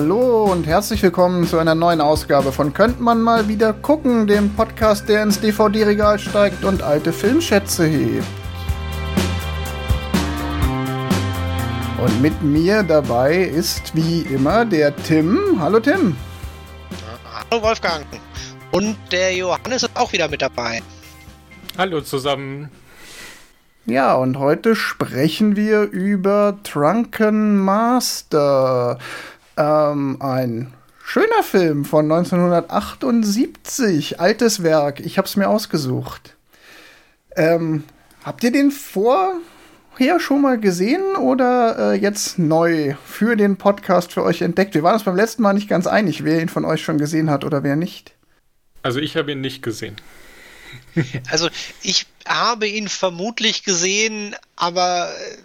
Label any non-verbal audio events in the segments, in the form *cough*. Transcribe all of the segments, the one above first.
Hallo und herzlich willkommen zu einer neuen Ausgabe von Könnt man mal wieder gucken, dem Podcast, der ins DVD-Regal steigt und alte Filmschätze hebt. Und mit mir dabei ist wie immer der Tim. Hallo Tim. Hallo Wolfgang. Und der Johannes ist auch wieder mit dabei. Hallo zusammen. Ja, und heute sprechen wir über Drunken Master. Ähm, ein schöner Film von 1978. Altes Werk. Ich habe es mir ausgesucht. Ähm, habt ihr den vorher schon mal gesehen oder äh, jetzt neu für den Podcast für euch entdeckt? Wir waren uns beim letzten Mal nicht ganz einig, wer ihn von euch schon gesehen hat oder wer nicht. Also ich habe ihn nicht gesehen. Also ich habe ihn vermutlich gesehen, aber äh,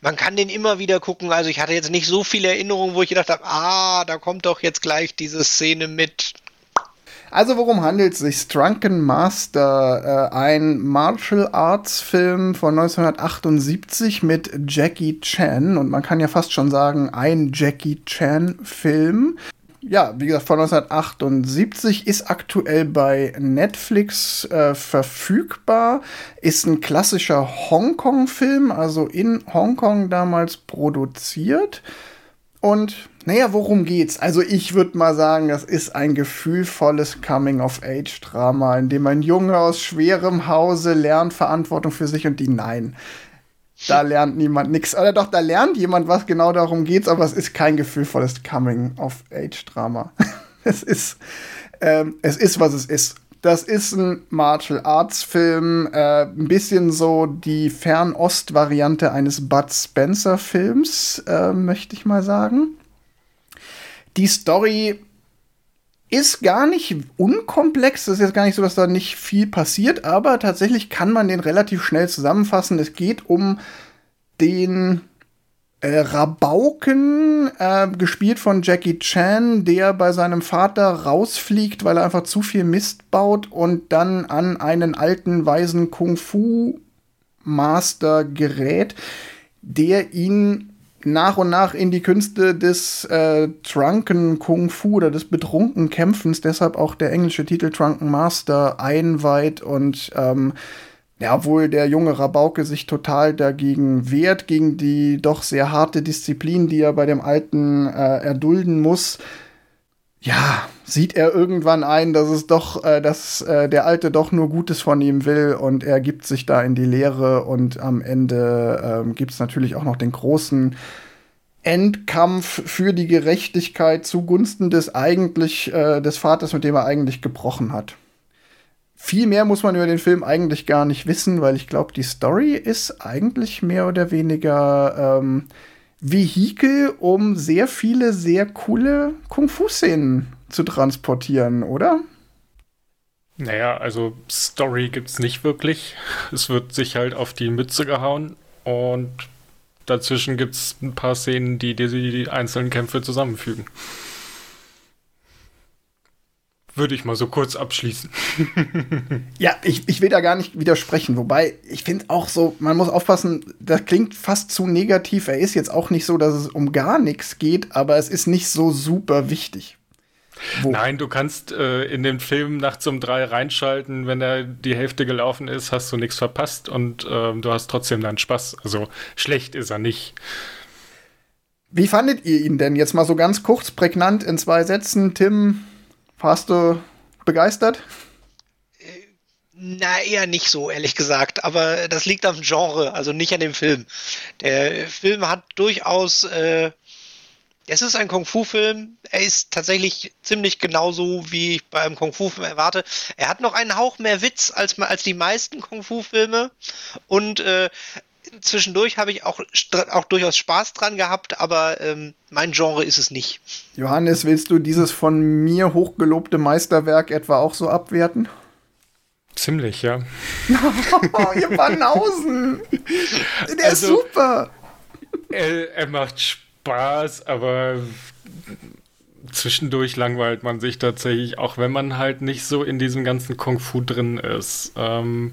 man kann den immer wieder gucken. Also ich hatte jetzt nicht so viele Erinnerungen, wo ich gedacht habe, ah, da kommt doch jetzt gleich diese Szene mit. Also worum handelt es sich? Drunken Master, äh, ein Martial Arts Film von 1978 mit Jackie Chan und man kann ja fast schon sagen, ein Jackie Chan Film ja, wie gesagt, von 1978, ist aktuell bei Netflix äh, verfügbar, ist ein klassischer Hongkong-Film, also in Hongkong damals produziert. Und naja, worum geht's? Also ich würde mal sagen, das ist ein gefühlvolles Coming-of-Age-Drama, in dem ein Junge aus schwerem Hause lernt Verantwortung für sich und die Nein da lernt niemand nichts. Oder doch, da lernt jemand was, genau darum geht's, aber es ist kein gefühlvolles Coming-of-Age-Drama. *laughs* es ist, ähm, es ist, was es ist. Das ist ein Martial Arts Film, äh, ein bisschen so die Fernost-Variante eines Bud Spencer Films, äh, möchte ich mal sagen. Die Story ist gar nicht unkomplex. Es ist jetzt gar nicht so, dass da nicht viel passiert, aber tatsächlich kann man den relativ schnell zusammenfassen. Es geht um den äh, Rabauken, äh, gespielt von Jackie Chan, der bei seinem Vater rausfliegt, weil er einfach zu viel Mist baut und dann an einen alten, weisen Kung-Fu-Master gerät, der ihn nach und nach in die Künste des äh, Drunken Kung Fu oder des betrunken Kämpfens, deshalb auch der englische Titel Drunken Master einweiht und ähm, ja, obwohl der junge Rabauke sich total dagegen wehrt, gegen die doch sehr harte Disziplin, die er bei dem Alten äh, erdulden muss, ja, sieht er irgendwann ein, dass es doch, äh, dass äh, der Alte doch nur Gutes von ihm will und er gibt sich da in die Lehre und am Ende äh, gibt es natürlich auch noch den großen Endkampf für die Gerechtigkeit zugunsten des eigentlich äh, des Vaters, mit dem er eigentlich gebrochen hat. Viel mehr muss man über den Film eigentlich gar nicht wissen, weil ich glaube, die Story ist eigentlich mehr oder weniger ähm, Vehikel, um sehr viele sehr coole Kung-Fu-Szenen zu transportieren, oder? Naja, also Story gibt's nicht wirklich. Es wird sich halt auf die Mütze gehauen und dazwischen gibt's ein paar Szenen, die die einzelnen Kämpfe zusammenfügen würde ich mal so kurz abschließen. *laughs* ja, ich, ich will da gar nicht widersprechen. Wobei, ich finde auch so, man muss aufpassen, das klingt fast zu negativ. Er ist jetzt auch nicht so, dass es um gar nichts geht, aber es ist nicht so super wichtig. Wo? Nein, du kannst äh, in den Film nachts um drei reinschalten, wenn er die Hälfte gelaufen ist, hast du nichts verpasst und äh, du hast trotzdem deinen Spaß. Also schlecht ist er nicht. Wie fandet ihr ihn denn jetzt mal so ganz kurz, prägnant in zwei Sätzen? Tim, warst du begeistert? Na, eher nicht so, ehrlich gesagt. Aber das liegt am Genre, also nicht an dem Film. Der Film hat durchaus. Äh, es ist ein Kung-Fu-Film. Er ist tatsächlich ziemlich genauso, wie ich bei einem Kung-Fu-Film erwarte. Er hat noch einen Hauch mehr Witz als, als die meisten Kung-Fu-Filme. Und äh, zwischendurch habe ich auch, auch durchaus Spaß dran gehabt, aber ähm, mein Genre ist es nicht. Johannes, willst du dieses von mir hochgelobte Meisterwerk etwa auch so abwerten? Ziemlich, ja. *laughs* oh, ihr Banausen! Der also, ist super! Er, er macht Spaß, aber zwischendurch langweilt man sich tatsächlich, auch wenn man halt nicht so in diesem ganzen Kung Fu drin ist. Ähm,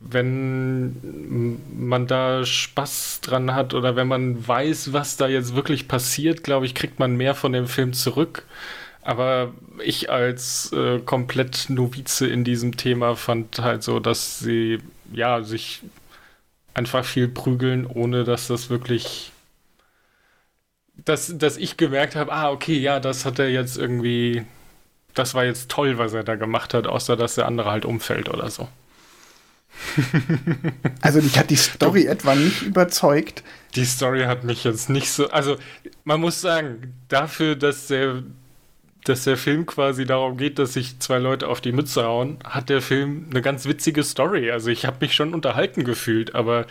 wenn man da Spaß dran hat oder wenn man weiß, was da jetzt wirklich passiert, glaube ich, kriegt man mehr von dem Film zurück. Aber ich als äh, komplett Novize in diesem Thema fand halt so, dass sie ja sich einfach viel prügeln, ohne dass das wirklich dass, dass ich gemerkt habe, ah, okay, ja, das hat er jetzt irgendwie, das war jetzt toll, was er da gemacht hat, außer dass der andere halt umfällt oder so. *laughs* Also mich hat die Story etwa nicht überzeugt. Die Story hat mich jetzt nicht so. Also man muss sagen, dafür, dass der, dass der Film quasi darum geht, dass sich zwei Leute auf die Mütze hauen, hat der Film eine ganz witzige Story. Also ich habe mich schon unterhalten gefühlt, aber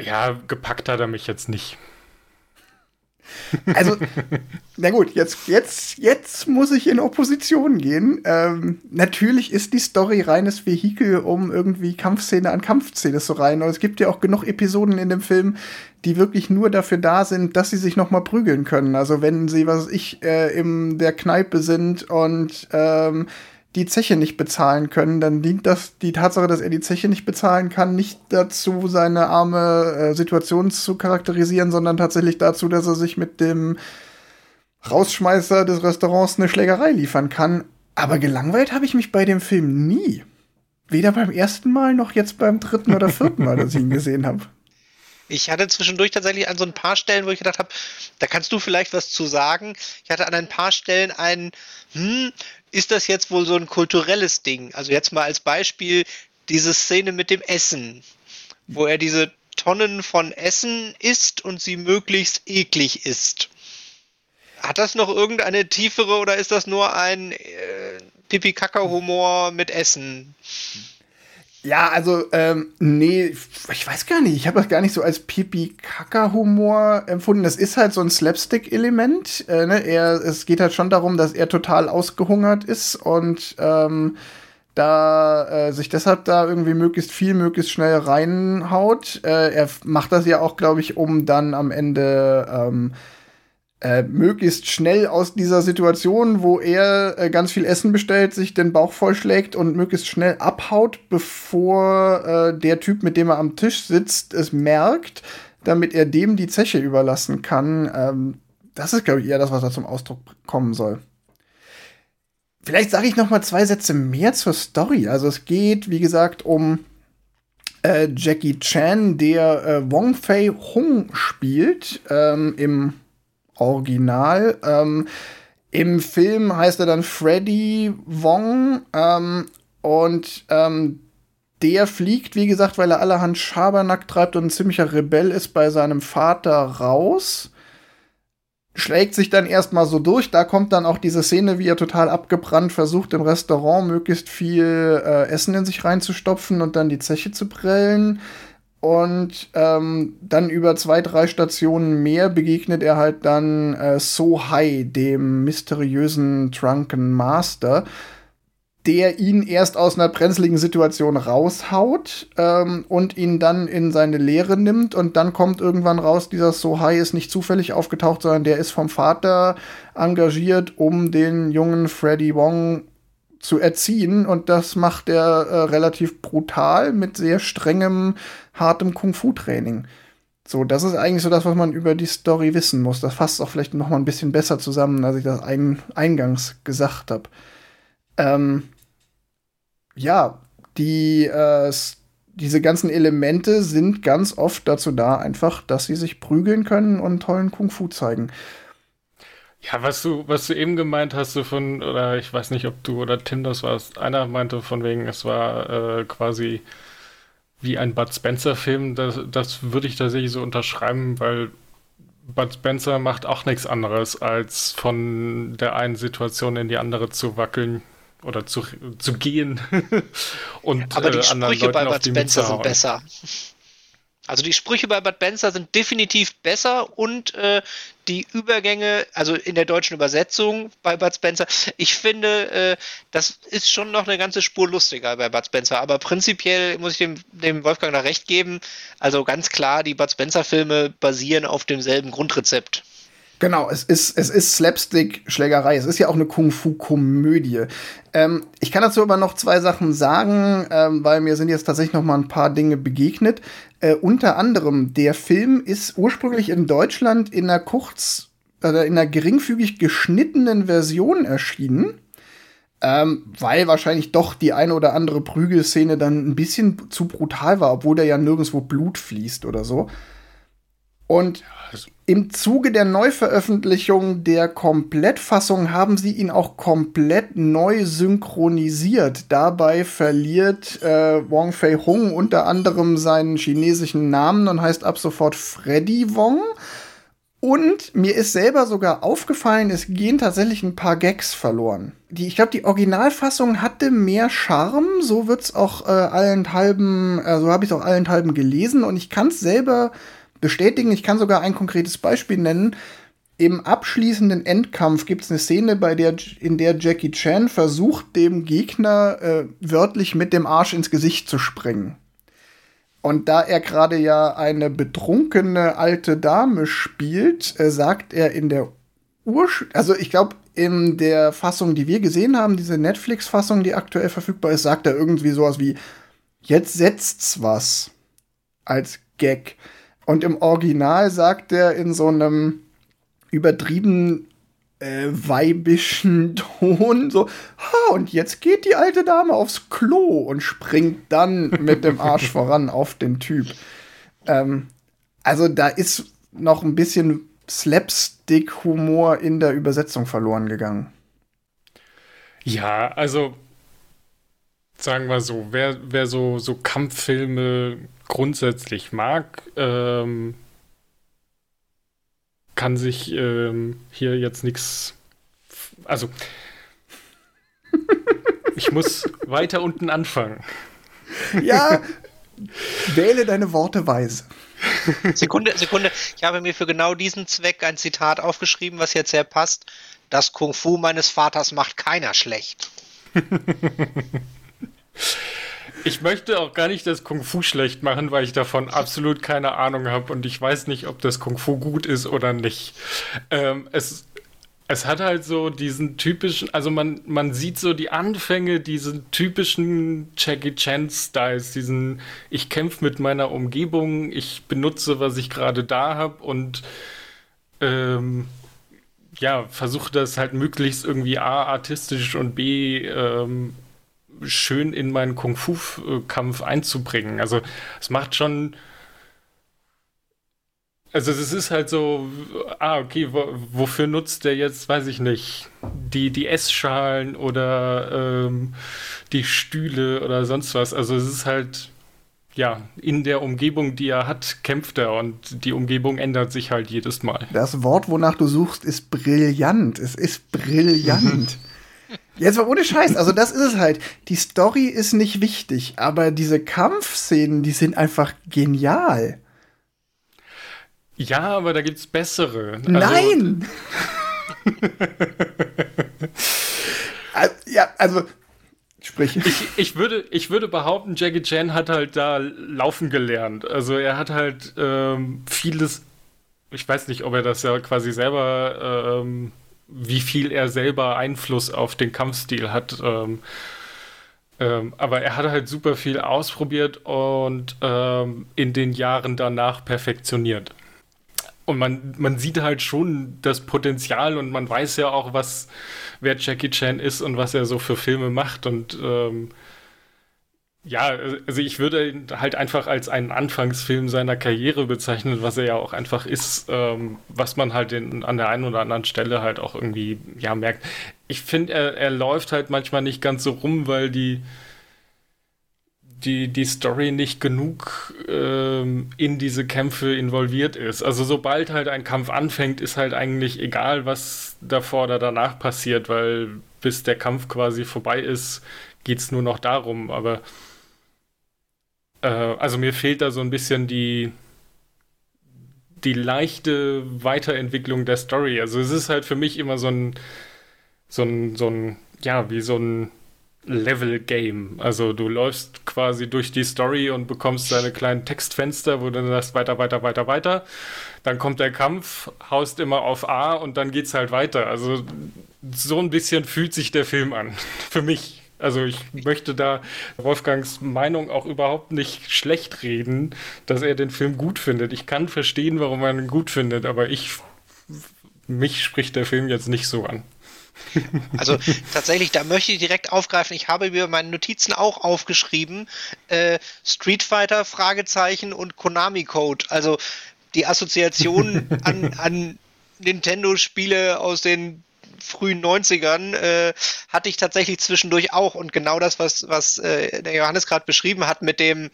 ja, gepackt hat er mich jetzt nicht. Also, na gut, jetzt, jetzt, jetzt muss ich in Opposition gehen. Ähm, natürlich ist die Story reines Vehikel, um irgendwie Kampfszene an Kampfszene zu rein. Und es gibt ja auch genug Episoden in dem Film, die wirklich nur dafür da sind, dass sie sich noch mal prügeln können. Also wenn sie, was ich, äh, in der Kneipe sind und ähm, die Zeche nicht bezahlen können, dann dient das die Tatsache, dass er die Zeche nicht bezahlen kann, nicht dazu, seine arme äh, Situation zu charakterisieren, sondern tatsächlich dazu, dass er sich mit dem Rausschmeißer des Restaurants eine Schlägerei liefern kann. Aber gelangweilt habe ich mich bei dem Film nie. Weder beim ersten Mal noch jetzt beim dritten oder vierten Mal, dass ich ihn gesehen habe. Ich hatte zwischendurch tatsächlich an so ein paar Stellen, wo ich gedacht habe, da kannst du vielleicht was zu sagen. Ich hatte an ein paar Stellen einen, hm, ist das jetzt wohl so ein kulturelles Ding? Also jetzt mal als Beispiel diese Szene mit dem Essen, wo er diese Tonnen von Essen isst und sie möglichst eklig isst. Hat das noch irgendeine tiefere oder ist das nur ein äh, Pipi-Kaka-Humor mit Essen? Ja, also, ähm, nee, ich weiß gar nicht. Ich habe das gar nicht so als Pipi-Kaka-Humor empfunden. Das ist halt so ein Slapstick-Element. Äh, ne? er, es geht halt schon darum, dass er total ausgehungert ist und ähm, da äh, sich deshalb da irgendwie möglichst viel, möglichst schnell reinhaut. Äh, er macht das ja auch, glaube ich, um dann am Ende ähm, äh, möglichst schnell aus dieser Situation, wo er äh, ganz viel Essen bestellt, sich den Bauch vollschlägt und möglichst schnell abhaut, bevor äh, der Typ, mit dem er am Tisch sitzt, es merkt, damit er dem die Zeche überlassen kann. Ähm, das ist, glaube ich, eher das, was da zum Ausdruck kommen soll. Vielleicht sage ich noch mal zwei Sätze mehr zur Story. Also es geht, wie gesagt, um äh, Jackie Chan, der äh, Wong Fei Hung spielt ähm, im Original. Ähm, Im Film heißt er dann Freddy Wong ähm, und ähm, der fliegt, wie gesagt, weil er allerhand Schabernack treibt und ein ziemlicher Rebell ist bei seinem Vater raus. Schlägt sich dann erstmal so durch. Da kommt dann auch diese Szene, wie er total abgebrannt versucht, im Restaurant möglichst viel äh, Essen in sich reinzustopfen und dann die Zeche zu prellen. Und ähm, dann über zwei, drei Stationen mehr begegnet er halt dann äh, So dem mysteriösen Drunken Master, der ihn erst aus einer brenzligen Situation raushaut ähm, und ihn dann in seine Lehre nimmt. Und dann kommt irgendwann raus, dieser So High ist nicht zufällig aufgetaucht, sondern der ist vom Vater engagiert, um den jungen Freddy Wong zu erziehen. Und das macht er äh, relativ brutal mit sehr strengem, hartem Kung-Fu-Training. So, das ist eigentlich so das, was man über die Story wissen muss. Das fasst auch vielleicht noch mal ein bisschen besser zusammen, als ich das ein eingangs gesagt habe. Ähm, ja, die, äh, diese ganzen Elemente sind ganz oft dazu da, einfach, dass sie sich prügeln können und tollen Kung-Fu zeigen. Ja, was du, was du eben gemeint hast, so von, oder ich weiß nicht, ob du oder Tim das warst, einer meinte von wegen, es war äh, quasi wie ein Bud Spencer-Film, das, das würde ich tatsächlich so unterschreiben, weil Bud Spencer macht auch nichts anderes, als von der einen Situation in die andere zu wackeln oder zu, zu gehen *laughs* und Aber die äh, Sprüche bei Bud Spencer sind besser. Also die Sprüche bei Bud Benzer sind definitiv besser und äh, die Übergänge, also in der deutschen Übersetzung bei Bud Spencer, ich finde, äh, das ist schon noch eine ganze Spur lustiger bei Bud Spencer. Aber prinzipiell muss ich dem, dem Wolfgang da recht geben. Also ganz klar, die Bud Spencer-Filme basieren auf demselben Grundrezept. Genau, es ist, es ist Slapstick-Schlägerei. Es ist ja auch eine Kung-Fu-Komödie. Ähm, ich kann dazu aber noch zwei Sachen sagen, ähm, weil mir sind jetzt tatsächlich noch mal ein paar Dinge begegnet. Äh, unter anderem, der Film ist ursprünglich in Deutschland in einer kurz, also in einer geringfügig geschnittenen Version erschienen. Ähm, weil wahrscheinlich doch die eine oder andere Prügelszene dann ein bisschen zu brutal war, obwohl da ja nirgendwo Blut fließt oder so. Und im Zuge der Neuveröffentlichung der Komplettfassung haben sie ihn auch komplett neu synchronisiert. Dabei verliert äh, Wong Fei Hung unter anderem seinen chinesischen Namen und heißt ab sofort Freddy Wong. Und mir ist selber sogar aufgefallen, es gehen tatsächlich ein paar Gags verloren. Die, ich glaube, die Originalfassung hatte mehr Charme, so wird's auch äh, allenthalben, äh, so habe ich es auch allenthalben gelesen und ich kann es selber bestätigen. Ich kann sogar ein konkretes Beispiel nennen. Im abschließenden Endkampf gibt es eine Szene, bei der, in der Jackie Chan versucht, dem Gegner äh, wörtlich mit dem Arsch ins Gesicht zu sprengen. Und da er gerade ja eine betrunkene alte Dame spielt, äh, sagt er in der Ursch also ich glaube, in der Fassung, die wir gesehen haben, diese Netflix-Fassung, die aktuell verfügbar ist, sagt er irgendwie sowas wie, jetzt setzt's was als Gag. Und im Original sagt er in so einem übertrieben äh, weibischen *laughs* Ton so, ha, und jetzt geht die alte Dame aufs Klo und springt dann mit dem Arsch *laughs* voran auf den Typ. Ähm, also da ist noch ein bisschen Slapstick-Humor in der Übersetzung verloren gegangen. Ja, also sagen wir so, wer, wer so, so Kampffilme grundsätzlich mag, ähm, kann sich ähm, hier jetzt nichts. Also, *laughs* ich muss weiter unten anfangen. Ja, *laughs* wähle deine Worte weise. Sekunde, Sekunde. Ich habe mir für genau diesen Zweck ein Zitat aufgeschrieben, was jetzt sehr passt. Das Kung Fu meines Vaters macht keiner schlecht. *laughs* Ich möchte auch gar nicht das Kung Fu schlecht machen, weil ich davon absolut keine Ahnung habe und ich weiß nicht, ob das Kung Fu gut ist oder nicht. Ähm, es, es hat halt so diesen typischen, also man, man sieht so die Anfänge, diesen typischen Jackie Chan-Styles, diesen ich kämpfe mit meiner Umgebung, ich benutze, was ich gerade da habe und ähm, ja, versuche das halt möglichst irgendwie A, artistisch und B, ähm, schön in meinen Kung-Fu-Kampf einzubringen. Also es macht schon. Also es ist halt so, ah, okay, wo, wofür nutzt der jetzt, weiß ich nicht, die, die Essschalen oder ähm, die Stühle oder sonst was. Also es ist halt, ja, in der Umgebung, die er hat, kämpft er und die Umgebung ändert sich halt jedes Mal. Das Wort, wonach du suchst, ist brillant. Es ist brillant. Jetzt mal ohne Scheiß, also das ist es halt. Die Story ist nicht wichtig, aber diese Kampfszenen, die sind einfach genial. Ja, aber da gibt's bessere. Also Nein! *laughs* ja, also Sprich. Ich, ich, würde, ich würde behaupten, Jackie Chan hat halt da laufen gelernt. Also er hat halt ähm, vieles, ich weiß nicht, ob er das ja quasi selber ähm, wie viel er selber Einfluss auf den Kampfstil hat. Ähm, ähm, aber er hat halt super viel ausprobiert und ähm, in den Jahren danach perfektioniert. Und man, man sieht halt schon das Potenzial und man weiß ja auch, was wer Jackie Chan ist und was er so für Filme macht. Und ähm, ja, also ich würde ihn halt einfach als einen Anfangsfilm seiner Karriere bezeichnen, was er ja auch einfach ist, ähm, was man halt in, an der einen oder anderen Stelle halt auch irgendwie ja merkt. Ich finde, er, er läuft halt manchmal nicht ganz so rum, weil die die, die Story nicht genug ähm, in diese Kämpfe involviert ist. Also sobald halt ein Kampf anfängt, ist halt eigentlich egal, was davor oder danach passiert, weil bis der Kampf quasi vorbei ist, geht es nur noch darum. Aber äh, also mir fehlt da so ein bisschen die, die leichte Weiterentwicklung der Story. Also es ist halt für mich immer so ein, so ein, so ein, ja, wie so ein Level-Game. Also du läufst quasi durch die Story und bekommst deine kleinen Textfenster, wo du dann sagst, weiter, weiter, weiter, weiter. Dann kommt der Kampf, haust immer auf A und dann geht's halt weiter. Also so ein bisschen fühlt sich der Film an. *laughs* Für mich. Also ich möchte da Wolfgangs Meinung auch überhaupt nicht schlecht reden, dass er den Film gut findet. Ich kann verstehen, warum er ihn gut findet, aber ich mich spricht der Film jetzt nicht so an. Also tatsächlich, da möchte ich direkt aufgreifen. Ich habe mir meine Notizen auch aufgeschrieben. Äh, Street Fighter, Fragezeichen und Konami Code. Also die Assoziation *laughs* an, an Nintendo-Spiele aus den frühen 90ern äh, hatte ich tatsächlich zwischendurch auch. Und genau das, was, was äh, der Johannes gerade beschrieben hat mit dem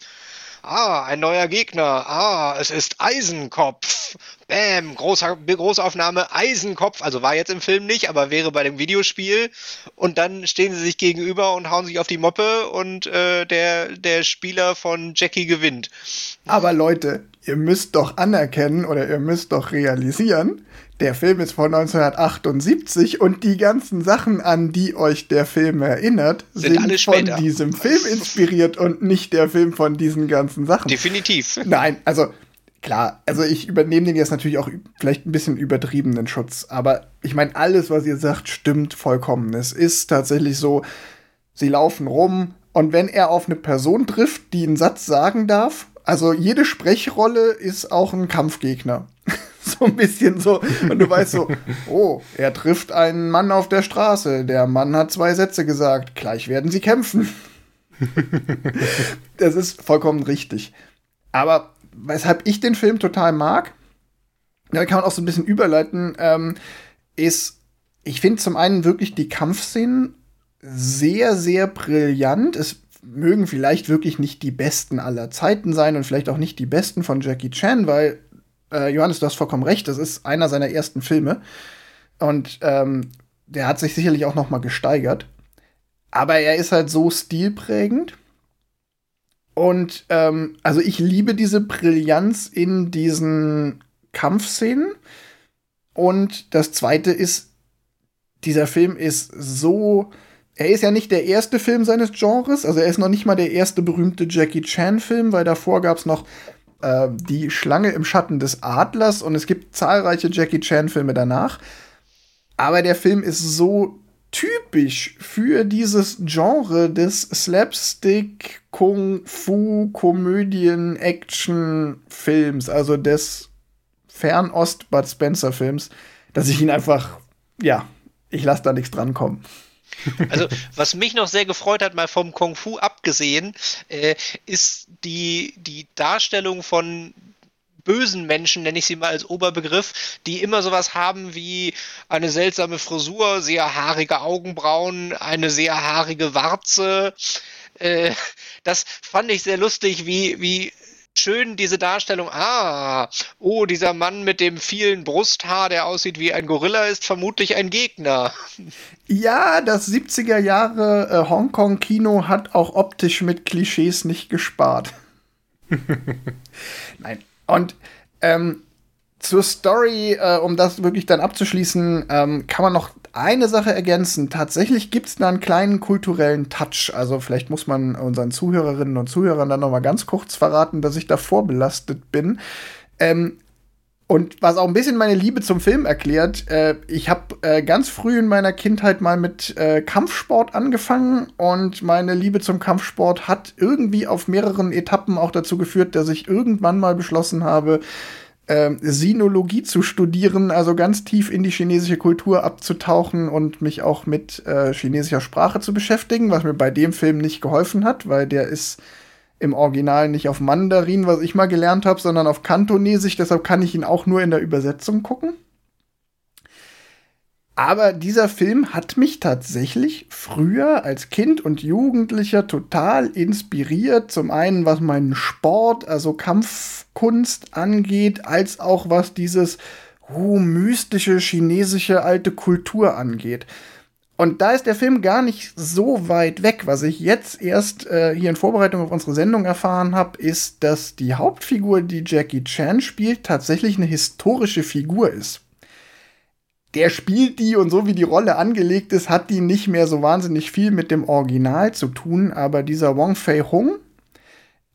Ah, ein neuer Gegner. Ah, es ist Eisenkopf. Bäm, Großaufnahme, Eisenkopf. Also war jetzt im Film nicht, aber wäre bei dem Videospiel. Und dann stehen sie sich gegenüber und hauen sich auf die Moppe und äh, der, der Spieler von Jackie gewinnt. Aber Leute, ihr müsst doch anerkennen oder ihr müsst doch realisieren, der Film ist von 1978 und die ganzen Sachen, an die euch der Film erinnert, sind, sind von diesem Film inspiriert und nicht der Film von diesen ganzen Sachen. Definitiv. Nein, also klar, also ich übernehme den jetzt natürlich auch vielleicht ein bisschen übertriebenen Schutz, aber ich meine, alles, was ihr sagt, stimmt vollkommen. Es ist tatsächlich so, sie laufen rum und wenn er auf eine Person trifft, die einen Satz sagen darf, also jede Sprechrolle ist auch ein Kampfgegner. *laughs* so ein bisschen so. Und du weißt so, oh, er trifft einen Mann auf der Straße. Der Mann hat zwei Sätze gesagt. Gleich werden sie kämpfen. *laughs* das ist vollkommen richtig. Aber weshalb ich den Film total mag, da kann man auch so ein bisschen überleiten, ähm, ist, ich finde zum einen wirklich die Kampfszenen sehr, sehr brillant. Es mögen vielleicht wirklich nicht die besten aller Zeiten sein und vielleicht auch nicht die besten von Jackie Chan, weil äh, Johannes, du hast vollkommen recht, das ist einer seiner ersten Filme. Und ähm, der hat sich sicherlich auch noch mal gesteigert. Aber er ist halt so stilprägend. Und ähm, also ich liebe diese Brillanz in diesen Kampfszenen. Und das zweite ist, dieser Film ist so. Er ist ja nicht der erste Film seines Genres, also er ist noch nicht mal der erste berühmte Jackie Chan-Film, weil davor gab es noch äh, Die Schlange im Schatten des Adlers und es gibt zahlreiche Jackie Chan-Filme danach. Aber der Film ist so typisch für dieses Genre des Slapstick, Kung Fu, Komödien, Action-Films, also des Fernost-Bud Spencer-Films, dass ich ihn einfach, ja, ich lasse da nichts dran kommen. Also, was mich noch sehr gefreut hat, mal vom Kung Fu abgesehen, äh, ist die, die Darstellung von bösen Menschen, nenne ich sie mal als Oberbegriff, die immer sowas haben wie eine seltsame Frisur, sehr haarige Augenbrauen, eine sehr haarige Warze. Äh, das fand ich sehr lustig, wie, wie schön diese Darstellung. Ah, oh, dieser Mann mit dem vielen Brusthaar, der aussieht wie ein Gorilla, ist vermutlich ein Gegner. Ja, das 70er Jahre äh, Hongkong-Kino hat auch optisch mit Klischees nicht gespart. *laughs* Nein. Und ähm, zur Story, äh, um das wirklich dann abzuschließen, ähm, kann man noch eine Sache ergänzen. Tatsächlich gibt es da einen kleinen kulturellen Touch. Also vielleicht muss man unseren Zuhörerinnen und Zuhörern dann noch mal ganz kurz verraten, dass ich da vorbelastet bin. Ähm, und was auch ein bisschen meine Liebe zum Film erklärt, äh, ich habe äh, ganz früh in meiner Kindheit mal mit äh, Kampfsport angefangen und meine Liebe zum Kampfsport hat irgendwie auf mehreren Etappen auch dazu geführt, dass ich irgendwann mal beschlossen habe, äh, Sinologie zu studieren, also ganz tief in die chinesische Kultur abzutauchen und mich auch mit äh, chinesischer Sprache zu beschäftigen, was mir bei dem Film nicht geholfen hat, weil der ist im Original nicht auf Mandarin, was ich mal gelernt habe, sondern auf Kantonesisch, deshalb kann ich ihn auch nur in der Übersetzung gucken. Aber dieser Film hat mich tatsächlich früher als Kind und Jugendlicher total inspiriert. Zum einen, was meinen Sport, also Kampfkunst angeht, als auch was dieses uh, mystische chinesische alte Kultur angeht. Und da ist der Film gar nicht so weit weg. Was ich jetzt erst äh, hier in Vorbereitung auf unsere Sendung erfahren habe, ist, dass die Hauptfigur, die Jackie Chan spielt, tatsächlich eine historische Figur ist. Der spielt die und so wie die Rolle angelegt ist, hat die nicht mehr so wahnsinnig viel mit dem Original zu tun. Aber dieser Wong Fei Hung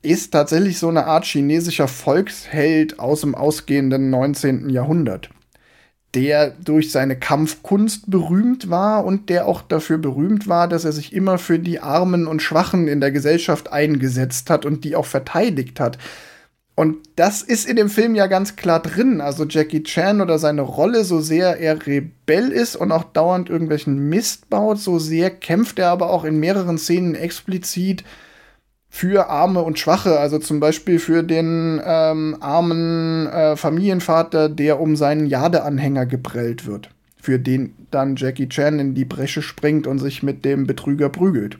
ist tatsächlich so eine Art chinesischer Volksheld aus dem ausgehenden 19. Jahrhundert, der durch seine Kampfkunst berühmt war und der auch dafür berühmt war, dass er sich immer für die Armen und Schwachen in der Gesellschaft eingesetzt hat und die auch verteidigt hat. Und das ist in dem Film ja ganz klar drin. Also Jackie Chan oder seine Rolle, so sehr er Rebell ist und auch dauernd irgendwelchen Mist baut, so sehr kämpft er aber auch in mehreren Szenen explizit für Arme und Schwache. Also zum Beispiel für den ähm, armen äh, Familienvater, der um seinen Jadeanhänger geprellt wird. Für den dann Jackie Chan in die Bresche springt und sich mit dem Betrüger prügelt.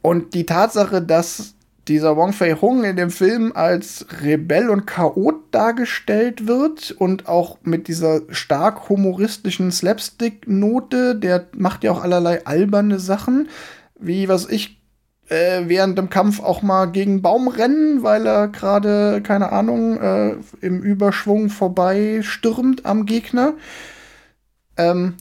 Und die Tatsache, dass dieser Wong Fei Hung in dem Film als Rebell und Chaot dargestellt wird und auch mit dieser stark humoristischen Slapstick-Note, der macht ja auch allerlei alberne Sachen, wie was ich äh, während dem Kampf auch mal gegen Baum rennen, weil er gerade, keine Ahnung, äh, im Überschwung vorbei stürmt am Gegner. Ähm,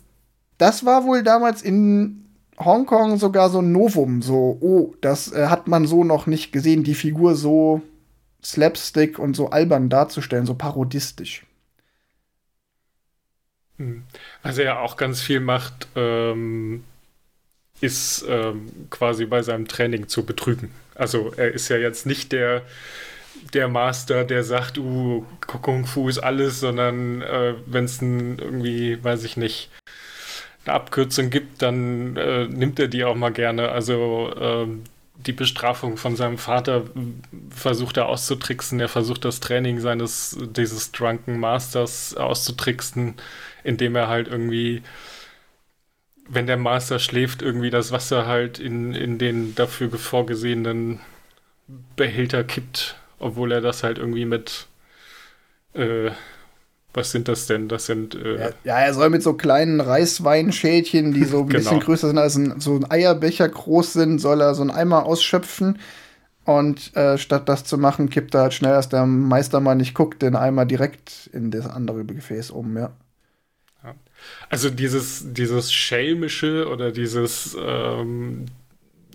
das war wohl damals in Hongkong sogar so ein Novum, so, oh, das äh, hat man so noch nicht gesehen, die Figur so slapstick und so albern darzustellen, so parodistisch. Hm. Was er ja auch ganz viel macht, ähm, ist ähm, quasi bei seinem Training zu betrügen. Also er ist ja jetzt nicht der, der Master, der sagt, uh, Kung Fu ist alles, sondern äh, wenn es irgendwie, weiß ich nicht, eine Abkürzung gibt, dann äh, nimmt er die auch mal gerne. Also äh, die Bestrafung von seinem Vater versucht er auszutricksen. Er versucht das Training seines dieses Drunken Masters auszutricksen, indem er halt irgendwie, wenn der Master schläft, irgendwie das Wasser halt in, in den dafür vorgesehenen Behälter kippt, obwohl er das halt irgendwie mit äh, was sind das denn? Das sind. Äh ja, er soll mit so kleinen Reisweinschälchen, die so ein *laughs* genau. bisschen größer sind als ein, so ein Eierbecher groß sind, soll er so einen Eimer ausschöpfen. Und äh, statt das zu machen, kippt er halt schnell, dass der Meister mal nicht guckt, den Eimer direkt in das andere Gefäß um, ja. Also dieses, dieses Schelmische oder dieses ähm,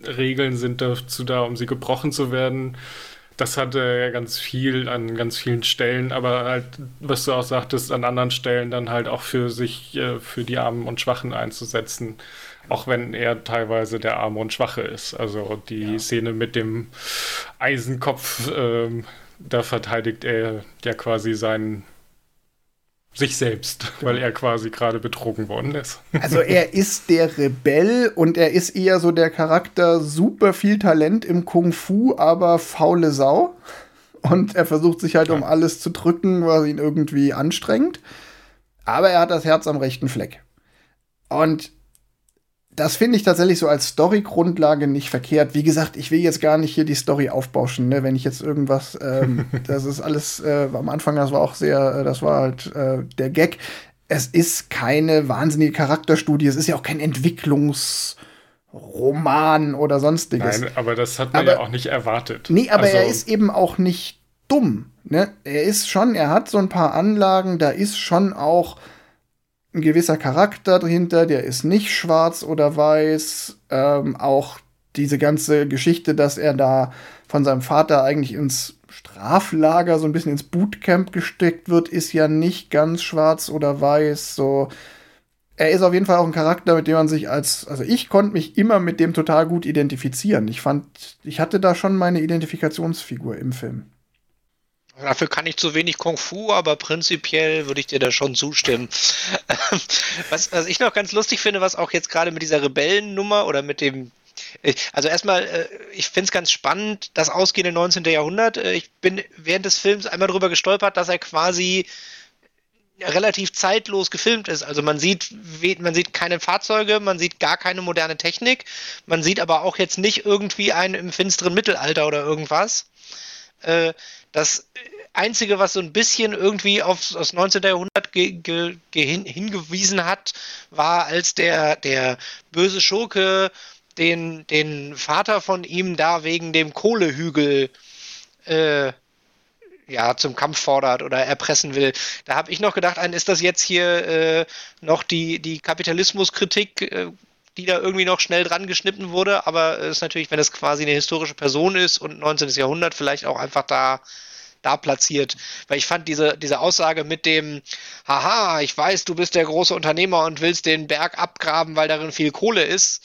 Regeln sind dazu da, um sie gebrochen zu werden das hatte ja ganz viel an ganz vielen Stellen, aber halt, was du auch sagtest, an anderen Stellen dann halt auch für sich, äh, für die Armen und Schwachen einzusetzen. Auch wenn er teilweise der Arme und Schwache ist. Also die ja. Szene mit dem Eisenkopf, ähm, da verteidigt er ja quasi seinen sich selbst, weil er quasi gerade betrogen worden ist. Also er ist der Rebell und er ist eher so der Charakter super viel Talent im Kung Fu, aber faule Sau. Und er versucht sich halt ja. um alles zu drücken, was ihn irgendwie anstrengt. Aber er hat das Herz am rechten Fleck. Und das finde ich tatsächlich so als Story-Grundlage nicht verkehrt. Wie gesagt, ich will jetzt gar nicht hier die Story aufbauschen, ne? wenn ich jetzt irgendwas, ähm, *laughs* das ist alles äh, am Anfang, das war auch sehr, äh, das war halt äh, der Gag. Es ist keine wahnsinnige Charakterstudie, es ist ja auch kein Entwicklungsroman oder sonstiges. Nein, aber das hat man aber, ja auch nicht erwartet. Nee, aber also, er ist eben auch nicht dumm. Ne? Er ist schon, er hat so ein paar Anlagen, da ist schon auch ein gewisser Charakter dahinter, der ist nicht schwarz oder weiß. Ähm, auch diese ganze Geschichte, dass er da von seinem Vater eigentlich ins Straflager, so ein bisschen ins Bootcamp gesteckt wird, ist ja nicht ganz schwarz oder weiß. So, er ist auf jeden Fall auch ein Charakter, mit dem man sich als, also ich konnte mich immer mit dem total gut identifizieren. Ich fand, ich hatte da schon meine Identifikationsfigur im Film. Dafür kann ich zu wenig Kung Fu, aber prinzipiell würde ich dir da schon zustimmen. *laughs* was, was ich noch ganz lustig finde, was auch jetzt gerade mit dieser Rebellennummer oder mit dem äh, also erstmal, äh, ich finde es ganz spannend, das ausgehende 19. Jahrhundert. Äh, ich bin während des Films einmal darüber gestolpert, dass er quasi relativ zeitlos gefilmt ist. Also man sieht, man sieht keine Fahrzeuge, man sieht gar keine moderne Technik, man sieht aber auch jetzt nicht irgendwie einen im finsteren Mittelalter oder irgendwas. Das Einzige, was so ein bisschen irgendwie aufs, aufs 19. Jahrhundert ge, ge, ge hin, hingewiesen hat, war, als der, der böse Schurke den, den Vater von ihm da wegen dem Kohlehügel äh, ja, zum Kampf fordert oder erpressen will. Da habe ich noch gedacht, ist das jetzt hier äh, noch die, die Kapitalismuskritik, äh, die da irgendwie noch schnell dran geschnitten wurde, aber es ist natürlich, wenn es quasi eine historische Person ist und 19. Jahrhundert vielleicht auch einfach da da platziert. Weil ich fand diese, diese Aussage mit dem, haha, ich weiß, du bist der große Unternehmer und willst den Berg abgraben, weil darin viel Kohle ist,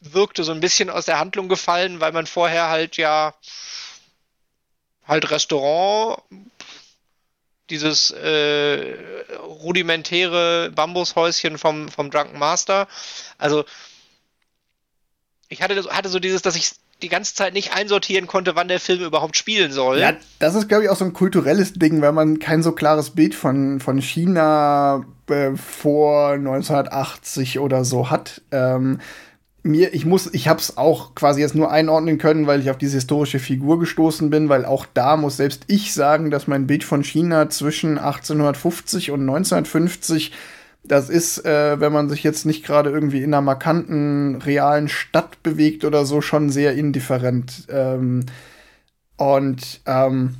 wirkte so ein bisschen aus der Handlung gefallen, weil man vorher halt ja halt Restaurant, dieses äh, rudimentäre Bambushäuschen vom, vom Drunken Master. Also ich hatte, hatte so dieses, dass ich die ganze Zeit nicht einsortieren konnte, wann der Film überhaupt spielen soll. Ja, das ist, glaube ich, auch so ein kulturelles Ding, weil man kein so klares Bild von, von China äh, vor 1980 oder so hat. Ähm, mir, ich muss, ich habe es auch quasi jetzt nur einordnen können, weil ich auf diese historische Figur gestoßen bin, weil auch da muss selbst ich sagen, dass mein Bild von China zwischen 1850 und 1950 das ist, äh, wenn man sich jetzt nicht gerade irgendwie in einer markanten, realen Stadt bewegt oder so, schon sehr indifferent. Ähm, und ähm,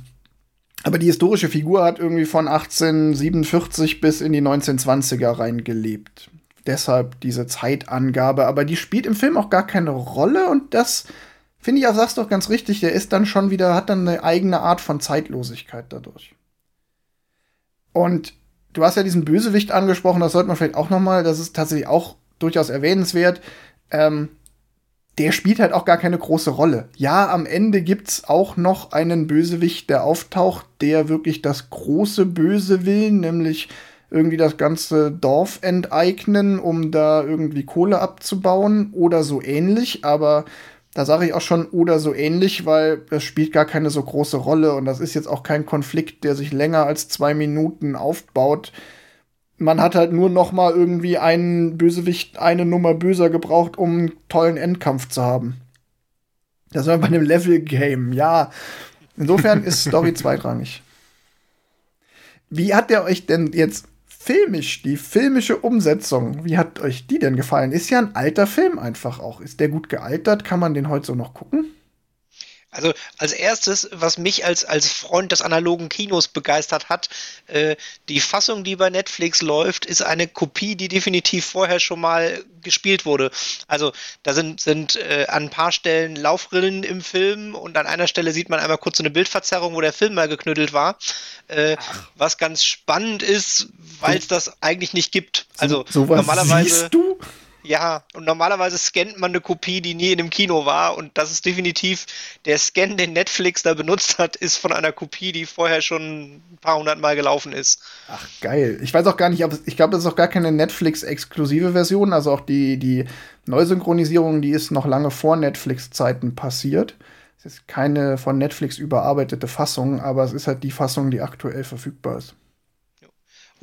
aber die historische Figur hat irgendwie von 1847 bis in die 1920er reingelebt deshalb diese Zeitangabe. Aber die spielt im Film auch gar keine Rolle und das finde ich auch, sagst doch ganz richtig, der ist dann schon wieder, hat dann eine eigene Art von Zeitlosigkeit dadurch. Und du hast ja diesen Bösewicht angesprochen, das sollte man vielleicht auch noch mal, das ist tatsächlich auch durchaus erwähnenswert. Ähm, der spielt halt auch gar keine große Rolle. Ja, am Ende gibt's auch noch einen Bösewicht, der auftaucht, der wirklich das große Böse will, nämlich irgendwie das ganze Dorf enteignen, um da irgendwie Kohle abzubauen oder so ähnlich. Aber da sage ich auch schon oder so ähnlich, weil das spielt gar keine so große Rolle und das ist jetzt auch kein Konflikt, der sich länger als zwei Minuten aufbaut. Man hat halt nur noch mal irgendwie einen Bösewicht eine Nummer böser gebraucht, um einen tollen Endkampf zu haben. Das war bei einem Level-Game, ja. Insofern ist Story *laughs* zweitrangig. Wie hat der euch denn jetzt filmisch, die filmische Umsetzung, wie hat euch die denn gefallen? Ist ja ein alter Film einfach auch. Ist der gut gealtert? Kann man den heute so noch gucken? Also als erstes, was mich als, als Freund des analogen Kinos begeistert hat, äh, die Fassung, die bei Netflix läuft, ist eine Kopie, die definitiv vorher schon mal gespielt wurde. Also da sind, sind äh, an ein paar Stellen Laufrillen im Film und an einer Stelle sieht man einmal kurz so eine Bildverzerrung, wo der Film mal geknüttelt war. Äh, was ganz spannend ist, weil es das eigentlich nicht gibt. Also so, normalerweise. Siehst du? Ja, und normalerweise scannt man eine Kopie, die nie in einem Kino war. Und das ist definitiv der Scan, den Netflix da benutzt hat, ist von einer Kopie, die vorher schon ein paar hundert Mal gelaufen ist. Ach, geil. Ich weiß auch gar nicht, ob es, ich glaube, das ist auch gar keine Netflix-exklusive Version. Also auch die, die Neusynchronisierung, die ist noch lange vor Netflix-Zeiten passiert. Es ist keine von Netflix überarbeitete Fassung, aber es ist halt die Fassung, die aktuell verfügbar ist.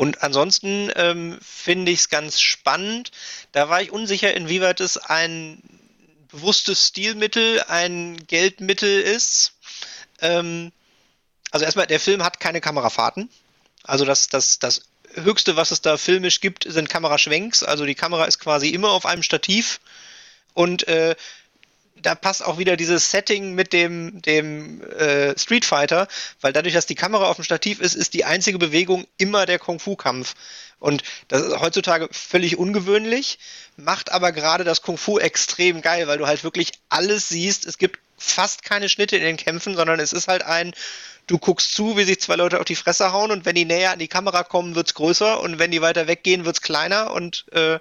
Und ansonsten ähm, finde ich es ganz spannend. Da war ich unsicher, inwieweit es ein bewusstes Stilmittel, ein Geldmittel ist. Ähm, also erstmal, der Film hat keine Kamerafahrten. Also das, das, das Höchste, was es da filmisch gibt, sind Kameraschwenks. Also die Kamera ist quasi immer auf einem Stativ. Und äh, da passt auch wieder dieses Setting mit dem, dem äh, Street Fighter, weil dadurch, dass die Kamera auf dem Stativ ist, ist die einzige Bewegung immer der Kung-Fu-Kampf. Und das ist heutzutage völlig ungewöhnlich, macht aber gerade das Kung-Fu extrem geil, weil du halt wirklich alles siehst. Es gibt fast keine Schnitte in den Kämpfen, sondern es ist halt ein, du guckst zu, wie sich zwei Leute auf die Fresse hauen und wenn die näher an die Kamera kommen, wird's größer und wenn die weiter weggehen, wird's kleiner und äh,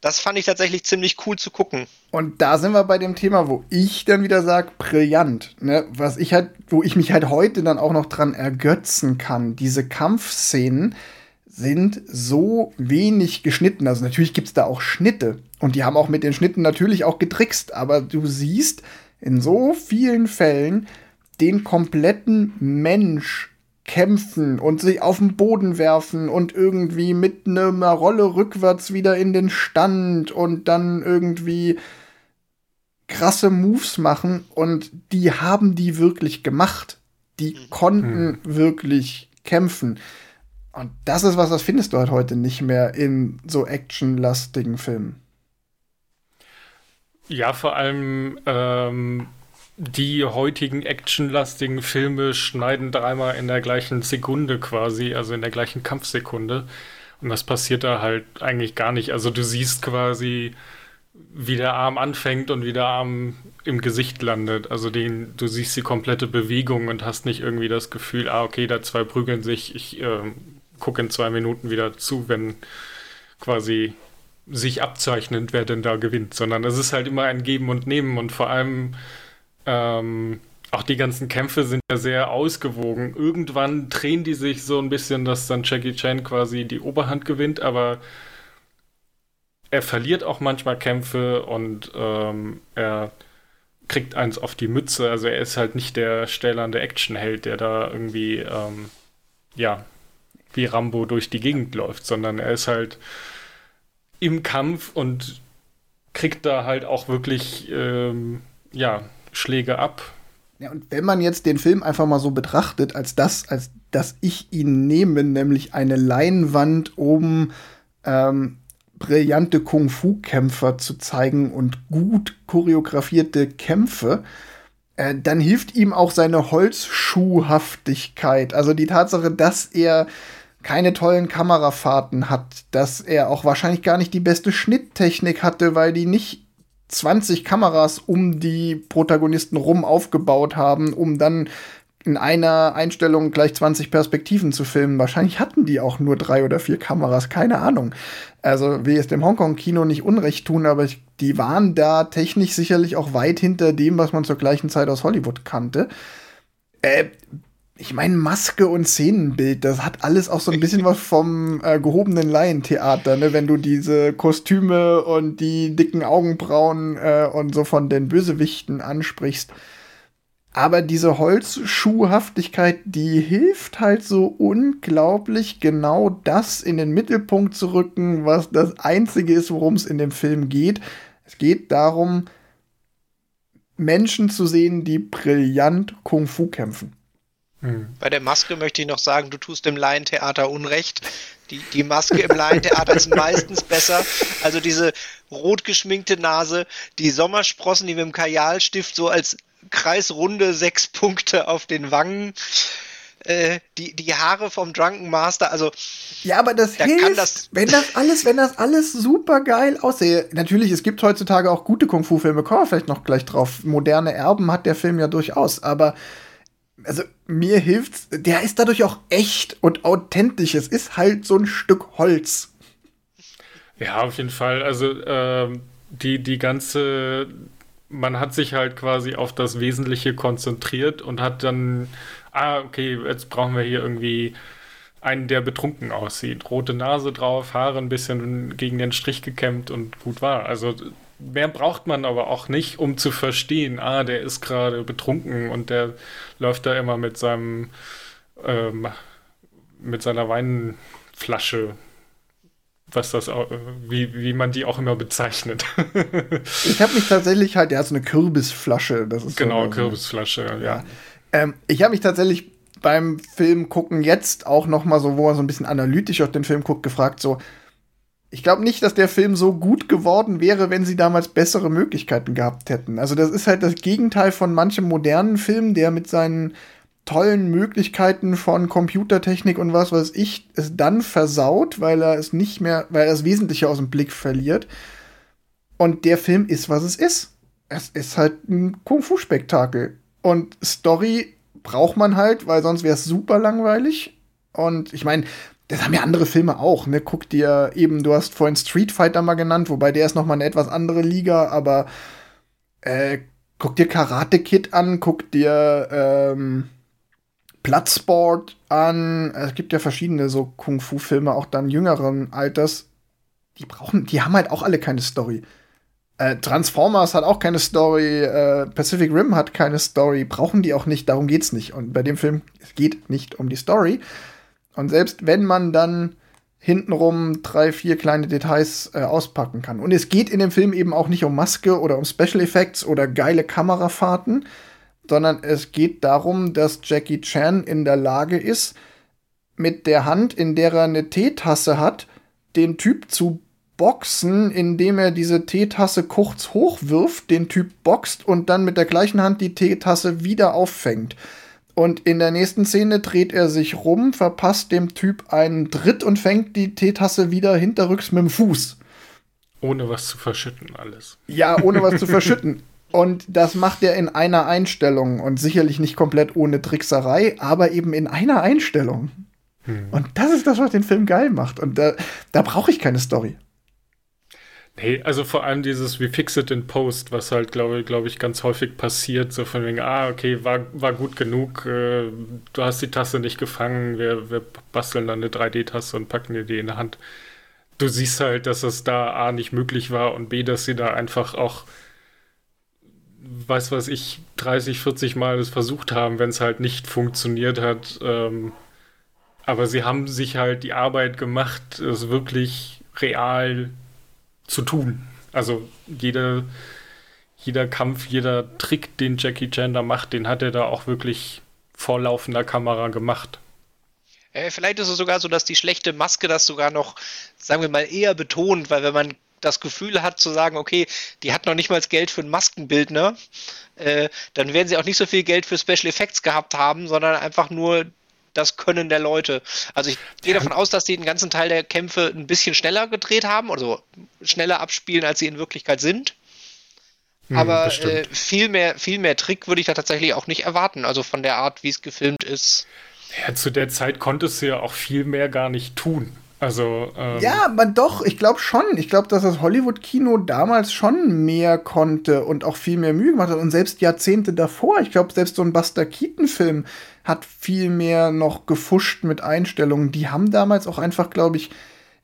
das fand ich tatsächlich ziemlich cool zu gucken. Und da sind wir bei dem Thema, wo ich dann wieder sage, brillant. Ne? Was ich halt, wo ich mich halt heute dann auch noch dran ergötzen kann. Diese Kampfszenen sind so wenig geschnitten. Also natürlich gibt es da auch Schnitte. Und die haben auch mit den Schnitten natürlich auch getrickst. Aber du siehst in so vielen Fällen den kompletten Mensch kämpfen und sich auf den Boden werfen und irgendwie mit einer Rolle rückwärts wieder in den Stand und dann irgendwie krasse Moves machen und die haben die wirklich gemacht. Die mhm. konnten mhm. wirklich kämpfen. Und das ist was, das findest du halt heute nicht mehr in so actionlastigen Filmen. Ja, vor allem ähm, die heutigen actionlastigen Filme schneiden dreimal in der gleichen Sekunde quasi, also in der gleichen Kampfsekunde. Und das passiert da halt eigentlich gar nicht. Also du siehst quasi, wie der Arm anfängt und wie der Arm im Gesicht landet. Also den, du siehst die komplette Bewegung und hast nicht irgendwie das Gefühl, ah, okay, da zwei prügeln sich, ich äh, gucke in zwei Minuten wieder zu, wenn quasi sich abzeichnet, wer denn da gewinnt, sondern es ist halt immer ein Geben und Nehmen und vor allem ähm, auch die ganzen Kämpfe sind ja sehr ausgewogen. Irgendwann drehen die sich so ein bisschen, dass dann Jackie Chan quasi die Oberhand gewinnt, aber er verliert auch manchmal Kämpfe und ähm, er kriegt eins auf die Mütze. Also er ist halt nicht der stählernde Actionheld, der da irgendwie, ähm, ja, wie Rambo durch die Gegend läuft, sondern er ist halt im Kampf und kriegt da halt auch wirklich, ähm, ja, Schläge ab. Ja, und wenn man jetzt den Film einfach mal so betrachtet, als das, als dass ich ihn nehme, nämlich eine Leinwand, um ähm, brillante Kung-Fu-Kämpfer zu zeigen und gut choreografierte Kämpfe, äh, dann hilft ihm auch seine Holzschuhhaftigkeit. Also die Tatsache, dass er keine tollen Kamerafahrten hat, dass er auch wahrscheinlich gar nicht die beste Schnitttechnik hatte, weil die nicht 20 Kameras um die Protagonisten rum aufgebaut haben, um dann in einer Einstellung gleich 20 Perspektiven zu filmen. Wahrscheinlich hatten die auch nur drei oder vier Kameras, keine Ahnung. Also will es dem Hongkong-Kino nicht unrecht tun, aber ich, die waren da technisch sicherlich auch weit hinter dem, was man zur gleichen Zeit aus Hollywood kannte. Äh, ich meine, Maske und Szenenbild, das hat alles auch so ein bisschen was vom äh, gehobenen Laientheater, ne? Wenn du diese Kostüme und die dicken Augenbrauen äh, und so von den Bösewichten ansprichst. Aber diese Holzschuhhaftigkeit, die hilft halt so unglaublich genau das in den Mittelpunkt zu rücken, was das Einzige ist, worum es in dem Film geht. Es geht darum, Menschen zu sehen, die brillant Kung Fu kämpfen. Hm. Bei der Maske möchte ich noch sagen, du tust dem Laientheater Unrecht. Die, die Maske im Laientheater ist meistens besser. Also diese rot geschminkte Nase, die Sommersprossen, die mit dem Kajalstift so als kreisrunde sechs Punkte auf den Wangen. Äh, die, die Haare vom Drunken Master, also. Ja, aber das hilft, das wenn das alles, wenn das alles super geil aussehe. Natürlich, es gibt heutzutage auch gute Kung-Fu-Filme, kommen wir vielleicht noch gleich drauf. Moderne Erben hat der Film ja durchaus, aber also mir hilft's, der ist dadurch auch echt und authentisch. Es ist halt so ein Stück Holz. Ja, auf jeden Fall. Also ähm, die, die ganze, man hat sich halt quasi auf das Wesentliche konzentriert und hat dann, ah, okay, jetzt brauchen wir hier irgendwie einen, der betrunken aussieht. Rote Nase drauf, Haare ein bisschen gegen den Strich gekämmt und gut war. Also mehr braucht man aber auch nicht, um zu verstehen, ah, der ist gerade betrunken und der läuft da immer mit seinem ähm, mit seiner Weinflasche was das auch, wie, wie man die auch immer bezeichnet. *laughs* ich habe mich tatsächlich halt, der hat so eine Kürbisflasche. Das ist genau, so, Kürbisflasche, ja. ja. Ähm, ich habe mich tatsächlich beim Film gucken jetzt auch noch mal so, wo man so ein bisschen analytisch auf den Film guckt, gefragt so, ich glaube nicht, dass der Film so gut geworden wäre, wenn sie damals bessere Möglichkeiten gehabt hätten. Also das ist halt das Gegenteil von manchem modernen Film, der mit seinen tollen Möglichkeiten von Computertechnik und was weiß ich es dann versaut, weil er es nicht mehr, weil er das Wesentliche aus dem Blick verliert. Und der Film ist, was es ist. Es ist halt ein Kung-Fu-Spektakel. Und Story braucht man halt, weil sonst wäre es super langweilig. Und ich meine, das haben ja andere Filme auch, ne? Guck dir eben, du hast vorhin Street Fighter mal genannt, wobei der ist noch mal eine etwas andere Liga, aber äh, guck dir Karate Kid an, guck dir ähm, Bloodsport an. Es gibt ja verschiedene so Kung-Fu-Filme, auch dann jüngeren Alters. Die brauchen, die haben halt auch alle keine Story. Äh, Transformers hat auch keine Story, äh, Pacific Rim hat keine Story, brauchen die auch nicht, darum geht's nicht. Und bei dem Film, es geht nicht um die Story, und selbst wenn man dann hintenrum drei, vier kleine Details äh, auspacken kann. Und es geht in dem Film eben auch nicht um Maske oder um Special Effects oder geile Kamerafahrten, sondern es geht darum, dass Jackie Chan in der Lage ist, mit der Hand, in der er eine Teetasse hat, den Typ zu Boxen, indem er diese Teetasse kurz hochwirft, den Typ boxt und dann mit der gleichen Hand die Teetasse wieder auffängt. Und in der nächsten Szene dreht er sich rum, verpasst dem Typ einen Tritt und fängt die Teetasse wieder hinterrücks mit dem Fuß. Ohne was zu verschütten, alles. Ja, ohne was zu *laughs* verschütten. Und das macht er in einer Einstellung und sicherlich nicht komplett ohne Trickserei, aber eben in einer Einstellung. Hm. Und das ist das, was den Film geil macht. Und da, da brauche ich keine Story. Nee, also vor allem dieses We Fix It in Post, was halt, glaube glaub ich, ganz häufig passiert, so von wegen, ah, okay, war, war gut genug, äh, du hast die Tasse nicht gefangen, wir, wir basteln dann eine 3D-Tasse und packen dir die in die Hand. Du siehst halt, dass es da A nicht möglich war und B, dass sie da einfach auch, weiß was ich, 30, 40 Mal es versucht haben, wenn es halt nicht funktioniert hat. Ähm, aber sie haben sich halt die Arbeit gemacht, es wirklich real zu tun. Also jeder, jeder Kampf, jeder Trick, den Jackie Chan da macht, den hat er da auch wirklich vor laufender Kamera gemacht. Äh, vielleicht ist es sogar so, dass die schlechte Maske das sogar noch, sagen wir mal, eher betont, weil wenn man das Gefühl hat zu sagen, okay, die hat noch nicht mal Geld für einen Maskenbildner, äh, dann werden sie auch nicht so viel Geld für Special Effects gehabt haben, sondern einfach nur das Können der Leute. Also ich gehe davon aus, dass sie den ganzen Teil der Kämpfe ein bisschen schneller gedreht haben, also schneller abspielen, als sie in Wirklichkeit sind. Hm, Aber äh, viel, mehr, viel mehr Trick würde ich da tatsächlich auch nicht erwarten, also von der Art, wie es gefilmt ist. Ja, zu der Zeit konntest du ja auch viel mehr gar nicht tun. Also. Ähm ja, aber doch, ich glaube schon. Ich glaube, dass das Hollywood-Kino damals schon mehr konnte und auch viel mehr Mühe gemacht hat. Und selbst Jahrzehnte davor. Ich glaube, selbst so ein Buster Keaton-Film hat viel mehr noch gefuscht mit Einstellungen. Die haben damals auch einfach, glaube ich,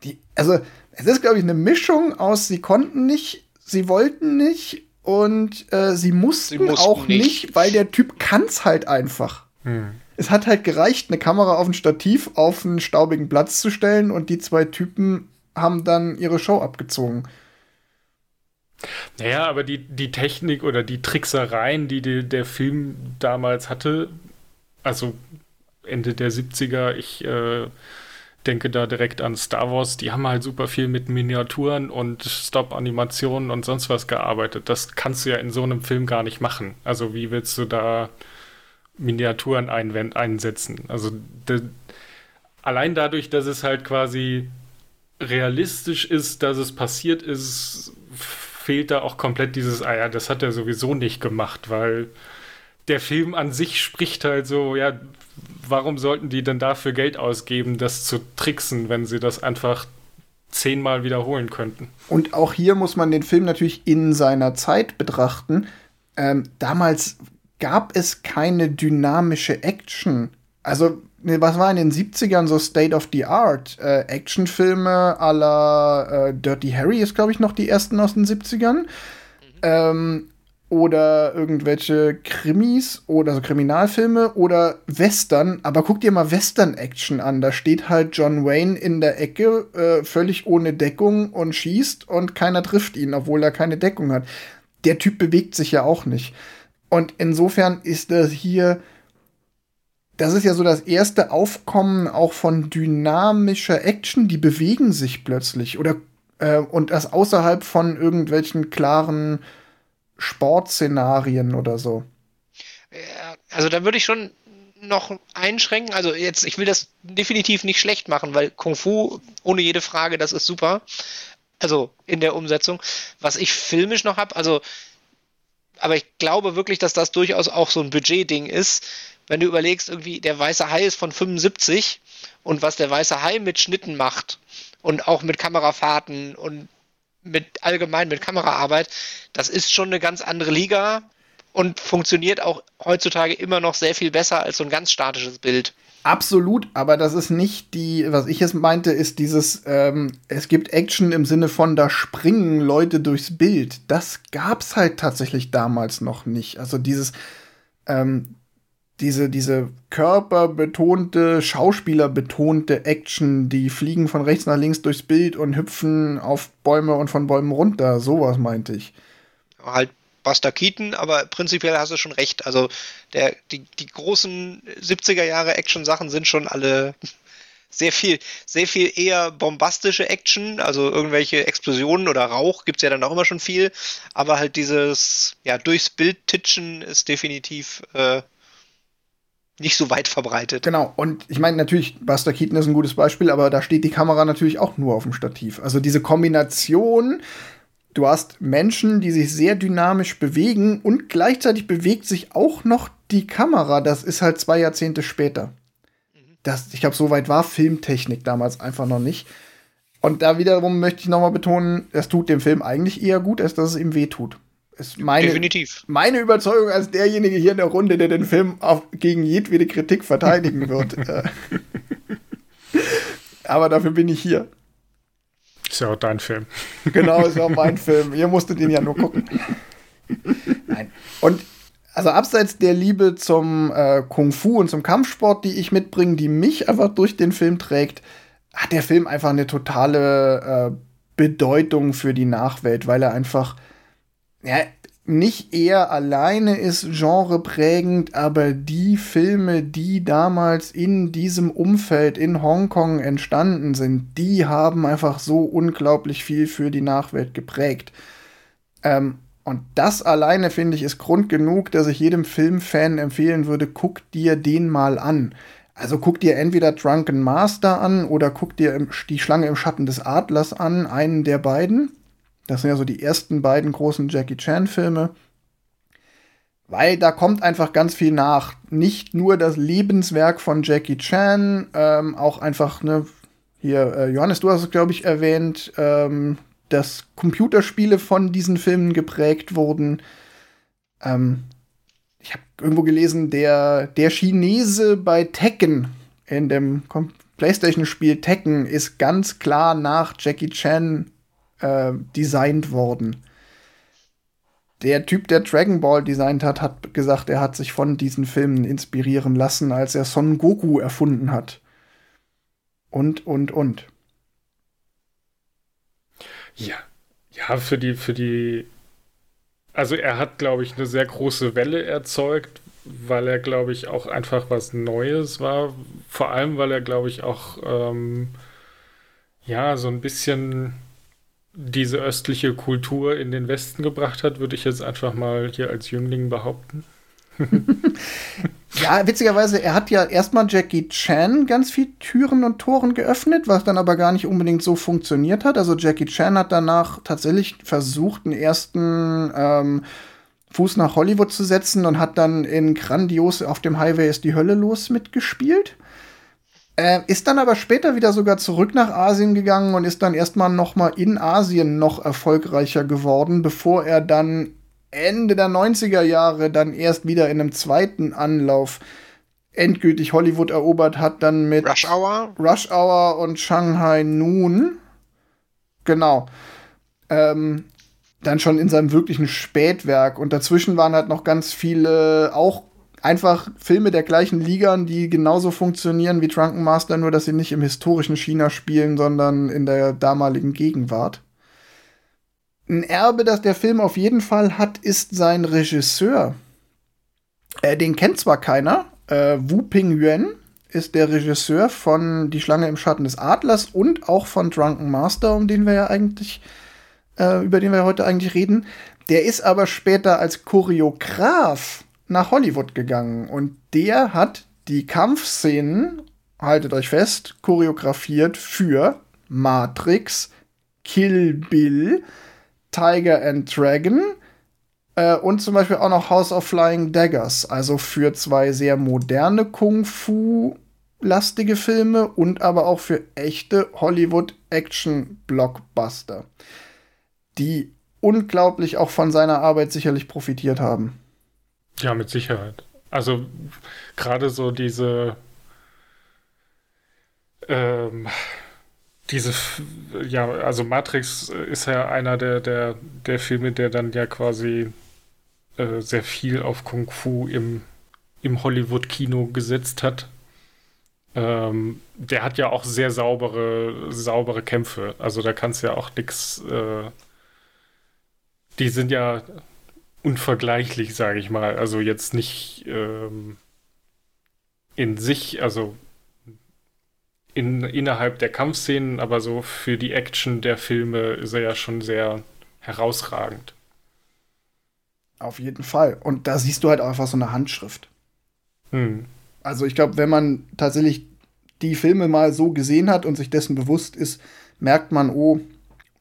die. Also, es ist, glaube ich, eine Mischung aus, sie konnten nicht, sie wollten nicht und äh, sie, mussten sie, mussten auch nicht. nicht, weil der Typ kann's halt einfach. Hm. Es hat halt gereicht, eine Kamera auf ein Stativ auf einen staubigen Platz zu stellen und die zwei Typen haben dann ihre Show abgezogen. Naja, aber die, die Technik oder die Tricksereien, die, die der Film damals hatte, also Ende der 70er, ich äh, denke da direkt an Star Wars, die haben halt super viel mit Miniaturen und Stop-Animationen und sonst was gearbeitet. Das kannst du ja in so einem Film gar nicht machen. Also wie willst du da Miniaturen einsetzen. Also de, allein dadurch, dass es halt quasi realistisch ist, dass es passiert ist, fehlt da auch komplett dieses, ah ja, das hat er sowieso nicht gemacht, weil der Film an sich spricht halt so, ja, warum sollten die denn dafür Geld ausgeben, das zu tricksen, wenn sie das einfach zehnmal wiederholen könnten? Und auch hier muss man den Film natürlich in seiner Zeit betrachten. Ähm, damals gab es keine dynamische Action. Also, was war in den 70ern so State of the Art? Äh, Actionfilme à la äh, Dirty Harry ist, glaube ich, noch die ersten aus den 70ern. Mhm. Ähm, oder irgendwelche Krimis oder so Kriminalfilme oder Western. Aber guck dir mal Western-Action an. Da steht halt John Wayne in der Ecke, äh, völlig ohne Deckung und schießt und keiner trifft ihn, obwohl er keine Deckung hat. Der Typ bewegt sich ja auch nicht. Und insofern ist das hier, das ist ja so das erste Aufkommen auch von dynamischer Action, die bewegen sich plötzlich oder äh, und das außerhalb von irgendwelchen klaren Sportszenarien oder so. Also da würde ich schon noch einschränken. Also jetzt, ich will das definitiv nicht schlecht machen, weil Kung Fu ohne jede Frage, das ist super. Also in der Umsetzung. Was ich filmisch noch habe, also aber ich glaube wirklich, dass das durchaus auch so ein Budgetding ist. Wenn du überlegst, irgendwie der weiße Hai ist von 75 und was der weiße Hai mit Schnitten macht und auch mit Kamerafahrten und mit allgemein mit Kameraarbeit, das ist schon eine ganz andere Liga und funktioniert auch heutzutage immer noch sehr viel besser als so ein ganz statisches Bild. Absolut, aber das ist nicht die, was ich jetzt meinte, ist dieses, ähm, es gibt Action im Sinne von, da springen Leute durchs Bild. Das gab's halt tatsächlich damals noch nicht. Also dieses, ähm, diese, diese körperbetonte, schauspielerbetonte Action, die fliegen von rechts nach links durchs Bild und hüpfen auf Bäume und von Bäumen runter. Sowas meinte ich. Halt Buster Keaton, aber prinzipiell hast du schon recht. Also der, die, die großen 70er Jahre Action-Sachen sind schon alle *laughs* sehr viel, sehr viel eher bombastische Action, also irgendwelche Explosionen oder Rauch gibt es ja dann auch immer schon viel, aber halt dieses, ja, durchs Bild titschen ist definitiv äh, nicht so weit verbreitet. Genau, und ich meine, natürlich, Buster Keaton ist ein gutes Beispiel, aber da steht die Kamera natürlich auch nur auf dem Stativ. Also diese Kombination, du hast Menschen, die sich sehr dynamisch bewegen und gleichzeitig bewegt sich auch noch die Kamera, das ist halt zwei Jahrzehnte später das, ich glaube, so weit war Filmtechnik damals einfach noch nicht. Und da wiederum möchte ich nochmal betonen, es tut dem Film eigentlich eher gut, als dass es ihm weh tut. Ist meine, Definitiv. Meine Überzeugung als derjenige hier in der Runde, der den Film auf, gegen jedwede Kritik verteidigen wird. *laughs* Äh. Aber dafür bin ich hier. Ist ja auch dein Film. *laughs* Genau, ist auch mein Film. Ihr musstet ihn ja nur gucken. Nein. Und also abseits der Liebe zum äh, Kung Fu und zum Kampfsport, die ich mitbringe, die mich einfach durch den Film trägt, hat der Film einfach eine totale äh, Bedeutung für die Nachwelt, weil er einfach ja, nicht eher alleine ist genreprägend, aber die Filme, die damals in diesem Umfeld in Hongkong entstanden sind, die haben einfach so unglaublich viel für die Nachwelt geprägt. Ähm, und das alleine, finde ich, ist Grund genug, dass ich jedem Filmfan empfehlen würde, guck dir den mal an. Also guck dir entweder Drunken Master an oder guck dir die Schlange im Schatten des Adlers an, einen der beiden. Das sind ja so die ersten beiden großen Jackie Chan-Filme. Weil da kommt einfach ganz viel nach. Nicht nur das Lebenswerk von Jackie Chan, ähm, auch einfach, ne, hier, äh, Johannes, du hast es, glaube ich, erwähnt, ähm, dass Computerspiele von diesen Filmen geprägt wurden. Ähm, ich habe irgendwo gelesen, der, der Chinese bei Tekken in dem PlayStation-Spiel Tekken ist ganz klar nach Jackie Chan äh, designt worden. Der Typ, der Dragon Ball designt hat, hat gesagt, er hat sich von diesen Filmen inspirieren lassen, als er Son Goku erfunden hat. Und, und, und. Ja, ja, für die, für die, also er hat, glaube ich, eine sehr große Welle erzeugt, weil er, glaube ich, auch einfach was Neues war. Vor allem, weil er, glaube ich, auch, ähm, ja, so ein bisschen diese östliche Kultur in den Westen gebracht hat, würde ich jetzt einfach mal hier als Jüngling behaupten. *laughs* ja, witzigerweise, er hat ja erstmal Jackie Chan ganz viel Türen und Toren geöffnet, was dann aber gar nicht unbedingt so funktioniert hat. Also Jackie Chan hat danach tatsächlich versucht, einen ersten ähm, Fuß nach Hollywood zu setzen und hat dann in Grandios auf dem Highway ist die Hölle los mitgespielt. Äh, ist dann aber später wieder sogar zurück nach Asien gegangen und ist dann erstmal noch mal in Asien noch erfolgreicher geworden, bevor er dann Ende der 90er Jahre dann erst wieder in einem zweiten Anlauf endgültig Hollywood erobert hat, dann mit Rush Hour, Rush Hour und Shanghai Noon. Genau. Ähm, dann schon in seinem wirklichen Spätwerk. Und dazwischen waren halt noch ganz viele, auch einfach Filme der gleichen Ligern, die genauso funktionieren wie Drunken Master, nur dass sie nicht im historischen China spielen, sondern in der damaligen Gegenwart. Ein Erbe, das der Film auf jeden Fall hat, ist sein Regisseur. Äh, den kennt zwar keiner. Äh, Wu Ping Yuan ist der Regisseur von Die Schlange im Schatten des Adlers und auch von Drunken Master, um den wir ja eigentlich, äh, über den wir heute eigentlich reden. Der ist aber später als Choreograf nach Hollywood gegangen und der hat die Kampfszenen, haltet euch fest, choreografiert für Matrix, Kill Bill, Tiger and Dragon äh, und zum Beispiel auch noch House of Flying Daggers, also für zwei sehr moderne Kung-Fu-lastige Filme und aber auch für echte Hollywood-Action-Blockbuster, die unglaublich auch von seiner Arbeit sicherlich profitiert haben. Ja, mit Sicherheit. Also gerade so diese ähm, diese, ja, also Matrix ist ja einer der, der, der Filme, der dann ja quasi äh, sehr viel auf Kung Fu im, im Hollywood-Kino gesetzt hat. Ähm, der hat ja auch sehr saubere, saubere Kämpfe. Also da kannst du ja auch nichts. Äh, die sind ja unvergleichlich, sage ich mal. Also jetzt nicht ähm, in sich, also in, innerhalb der Kampfszenen, aber so für die Action der Filme ist er ja schon sehr herausragend. Auf jeden Fall. Und da siehst du halt einfach so eine Handschrift. Hm. Also ich glaube, wenn man tatsächlich die Filme mal so gesehen hat und sich dessen bewusst ist, merkt man, oh,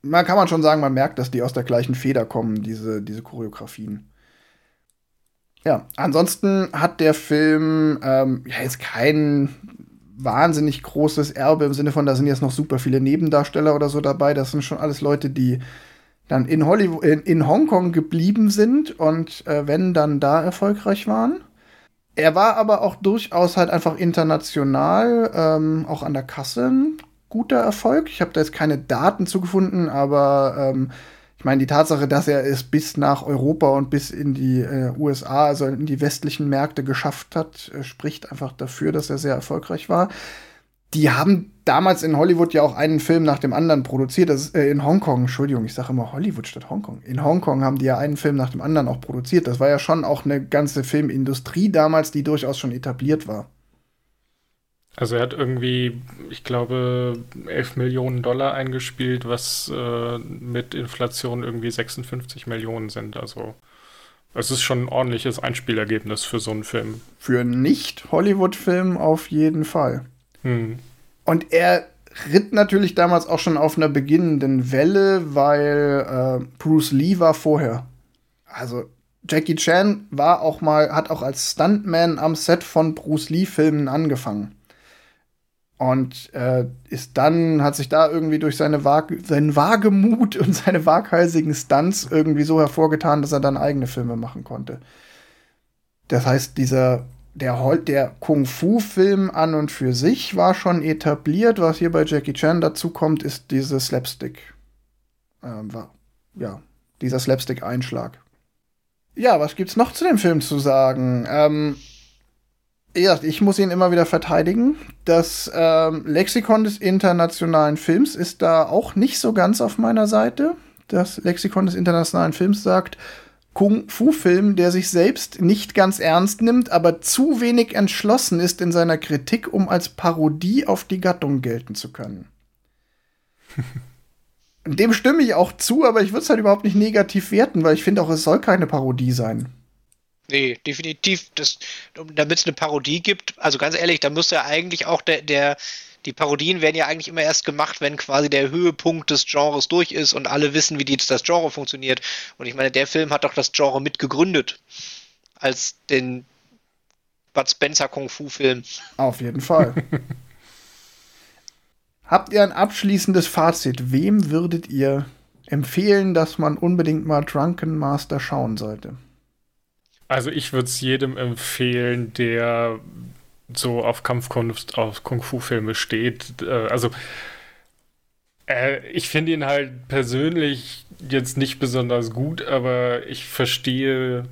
man kann man schon sagen, man merkt, dass die aus der gleichen Feder kommen, diese, diese Choreografien. Ja, ansonsten hat der Film ähm, ja jetzt kein wahnsinnig großes Erbe im Sinne von, da sind jetzt noch super viele Nebendarsteller oder so dabei. Das sind schon alles Leute, die dann in Hollywood, in, in Hongkong geblieben sind und äh, wenn dann da erfolgreich waren. Er war aber auch durchaus halt einfach international, ähm, auch an der Kasse guter Erfolg. Ich habe da jetzt keine Daten zugefunden, aber ähm, ich meine, die Tatsache, dass er es bis nach Europa und bis in die äh, USA, also in die westlichen Märkte geschafft hat, äh, spricht einfach dafür, dass er sehr erfolgreich war. Die haben damals in Hollywood ja auch einen Film nach dem anderen produziert. Das ist, äh, in Hongkong, Entschuldigung, ich sage immer Hollywood statt Hongkong. In Hongkong haben die ja einen Film nach dem anderen auch produziert. Das war ja schon auch eine ganze Filmindustrie damals, die durchaus schon etabliert war. Also er hat irgendwie, ich glaube, 11 Millionen Dollar eingespielt, was äh, mit Inflation irgendwie 56 Millionen sind. Also es ist schon ein ordentliches Einspielergebnis für so einen Film. Für einen Nicht-Hollywood-Film auf jeden Fall. Hm. Und er ritt natürlich damals auch schon auf einer beginnenden Welle, weil äh, Bruce Lee war vorher. Also Jackie Chan war auch mal, hat auch als Stuntman am Set von Bruce Lee-Filmen angefangen. Und äh, ist dann, hat sich da irgendwie durch seine Wag seinen Wagemut und *laughs* seine waghalsigen Stunts irgendwie so hervorgetan, dass er dann eigene Filme machen konnte. Das heißt, dieser, der, der Kung-Fu-Film an und für sich war schon etabliert. Was hier bei Jackie Chan dazu kommt, ist diese Slapstick. Ähm, war, ja, dieser Slapstick-Einschlag. Ja, was gibt's noch zu dem Film zu sagen? Ähm, ja, ich muss ihn immer wieder verteidigen. Das ähm, Lexikon des internationalen Films ist da auch nicht so ganz auf meiner Seite. Das Lexikon des internationalen Films sagt, Kung-Fu-Film, der sich selbst nicht ganz ernst nimmt, aber zu wenig entschlossen ist in seiner Kritik, um als Parodie auf die Gattung gelten zu können. *laughs* Dem stimme ich auch zu, aber ich würde es halt überhaupt nicht negativ werten, weil ich finde auch, es soll keine Parodie sein. Nee, definitiv. Damit es eine Parodie gibt, also ganz ehrlich, da müsste ja eigentlich auch der, der, die Parodien werden ja eigentlich immer erst gemacht, wenn quasi der Höhepunkt des Genres durch ist und alle wissen, wie die, das Genre funktioniert. Und ich meine, der Film hat doch das Genre mitgegründet. Als den Bud Spencer Kung Fu Film. Auf jeden Fall. *laughs* Habt ihr ein abschließendes Fazit? Wem würdet ihr empfehlen, dass man unbedingt mal Drunken Master schauen sollte? Also ich würde es jedem empfehlen, der so auf Kampfkunst, auf Kung-Fu-Filme steht. Äh, also äh, ich finde ihn halt persönlich jetzt nicht besonders gut, aber ich verstehe,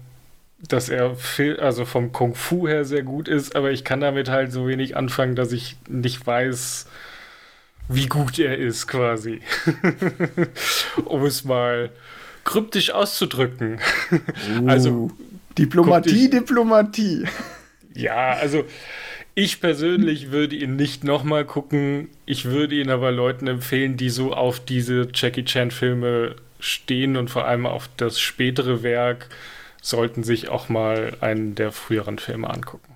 dass er also vom Kung-Fu her sehr gut ist, aber ich kann damit halt so wenig anfangen, dass ich nicht weiß, wie gut er ist, quasi. *laughs* um es mal kryptisch auszudrücken. *laughs* Uh. Also Diplomatie, Diplomatie. Ja, also ich persönlich würde ihn nicht nochmal gucken. Ich würde ihn aber Leuten empfehlen, die so auf diese Jackie Chan-Filme stehen und vor allem auf das spätere Werk, sollten sich auch mal einen der früheren Filme angucken.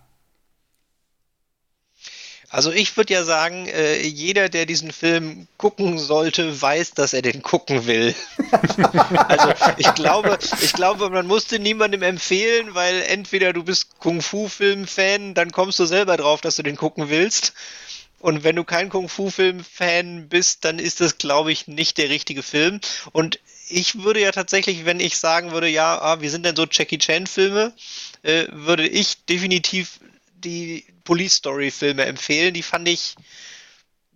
Also ich würde ja sagen, äh, jeder, der diesen Film gucken sollte, weiß, dass er den gucken will. *laughs* also ich glaube, ich glaube, man musste niemandem empfehlen, weil entweder du bist Kung-Fu-Film-Fan, dann kommst du selber drauf, dass du den gucken willst. Und wenn du kein Kung-Fu-Film-Fan bist, dann ist das, glaube ich, nicht der richtige Film. Und ich würde ja tatsächlich, wenn ich sagen würde, ja, ah, wie sind denn so Jackie Chan-Filme, äh, würde ich definitiv die Police Story Filme empfehlen. Die fand ich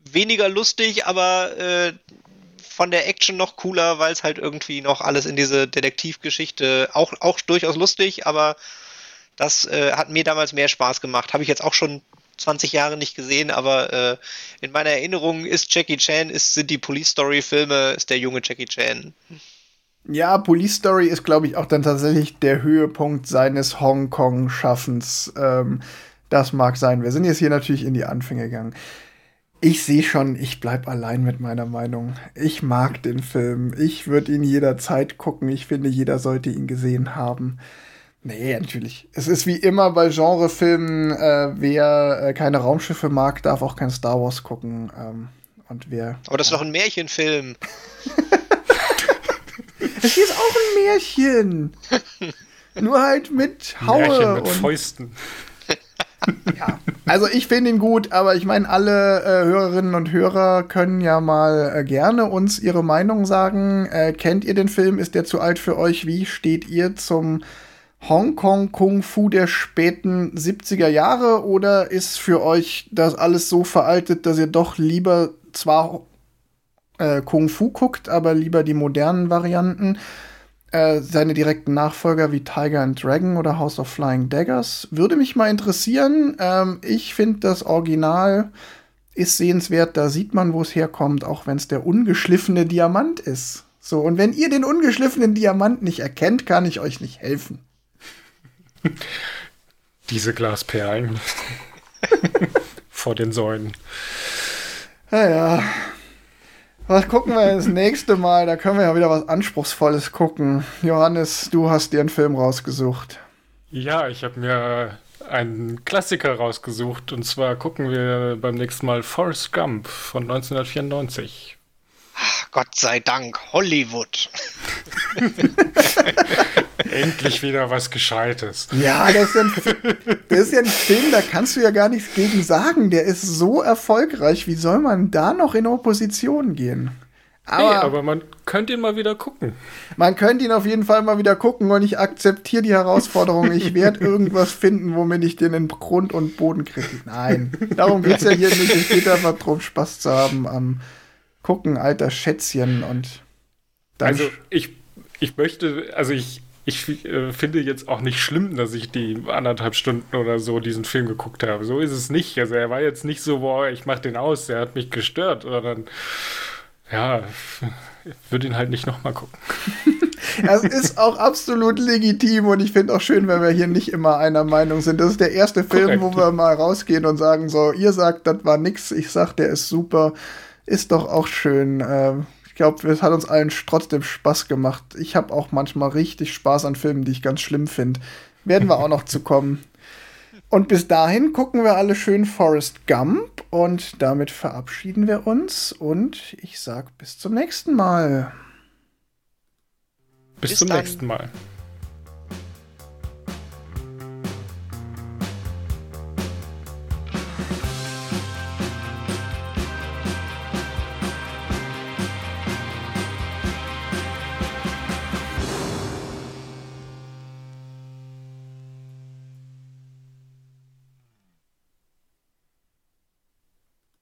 weniger lustig, aber äh, von der Action noch cooler, weil es halt irgendwie noch alles in diese Detektivgeschichte auch, auch durchaus lustig, aber das äh, hat mir damals mehr Spaß gemacht. Habe ich jetzt auch schon 20 Jahre nicht gesehen, aber äh, in meiner Erinnerung ist Jackie Chan, ist, sind die Police Story Filme, ist der junge Jackie Chan. Ja, Police Story ist, glaube ich, auch dann tatsächlich der Höhepunkt seines Hongkong-Schaffens. Ähm, das mag sein. Wir sind jetzt hier natürlich in die Anfänge gegangen. Ich sehe schon, ich bleib allein mit meiner Meinung. Ich mag den Film. Ich würde ihn jederzeit gucken. Ich finde, jeder sollte ihn gesehen haben. Nee, natürlich. Es ist wie immer bei Genrefilmen, äh, wer äh, keine Raumschiffe mag, darf auch kein Star Wars gucken. Ähm, und wer. Aber das ist doch ein Märchenfilm. *laughs* es ist auch ein Märchen. *laughs* Nur halt mit Haue. Märchen mit und Fäusten. Ja, also ich finde ihn gut, aber ich meine, alle äh, Hörerinnen und Hörer können ja mal äh, gerne uns ihre Meinung sagen. Äh, kennt ihr den Film? Ist der zu alt für euch? Wie steht ihr zum Hongkong Kung Fu der späten 70er Jahre? Oder ist für euch das alles so veraltet, dass ihr doch lieber zwar äh, Kung Fu guckt, aber lieber die modernen Varianten? Äh, seine direkten Nachfolger wie Tiger and Dragon oder House of Flying Daggers. Würde mich mal interessieren. Ähm, ich finde das Original ist sehenswert. Da sieht man, wo es herkommt, auch wenn es der ungeschliffene Diamant ist. So, und wenn ihr den ungeschliffenen Diamant nicht erkennt, kann ich euch nicht helfen. *laughs* Diese Glasperlen *laughs* vor den Säulen. Naja, was gucken wir das nächste Mal? Da können wir ja wieder was Anspruchsvolles gucken. Johannes, du hast dir einen Film rausgesucht. Ja, ich habe mir einen Klassiker rausgesucht. Und zwar gucken wir beim nächsten Mal Forrest Gump von 1994. Gott sei Dank, Hollywood. *laughs* Endlich wieder was Gescheites. Ja, das ist, ja ein, das ist ja ein Film, da kannst du ja gar nichts gegen sagen. Der ist so erfolgreich. Wie soll man da noch in Opposition gehen? Aber, hey, aber man könnte ihn mal wieder gucken. Man könnte ihn auf jeden Fall mal wieder gucken und ich akzeptiere die Herausforderung. Ich werde *laughs* irgendwas finden, womit ich den in Grund und Boden kriege. Nein, darum geht es ja hier nicht. Es geht einfach darum, Spaß zu haben am Gucken, alter Schätzchen und dann. Also ich, ich möchte, also ich ich äh, finde jetzt auch nicht schlimm, dass ich die anderthalb Stunden oder so diesen Film geguckt habe. So ist es nicht. Also er war jetzt nicht so, boah, ich mach den aus, der hat mich gestört, sondern ja, ich würde ihn halt nicht nochmal gucken. Es *laughs* *laughs* ist auch absolut legitim und ich finde auch schön, wenn wir hier nicht immer einer Meinung sind. Das ist der erste Film, Korrekt. wo wir mal rausgehen und sagen so, ihr sagt, das war nix, ich sag, der ist super. Ist doch auch schön. Ähm, glaube, es hat uns allen trotzdem Spaß gemacht. Ich habe auch manchmal richtig Spaß an Filmen, die ich ganz schlimm finde. Werden wir auch noch zu kommen. Und bis dahin gucken wir alle schön Forrest Gump und damit verabschieden wir uns und ich sag bis zum nächsten Mal. Bis, bis zum dann. nächsten Mal.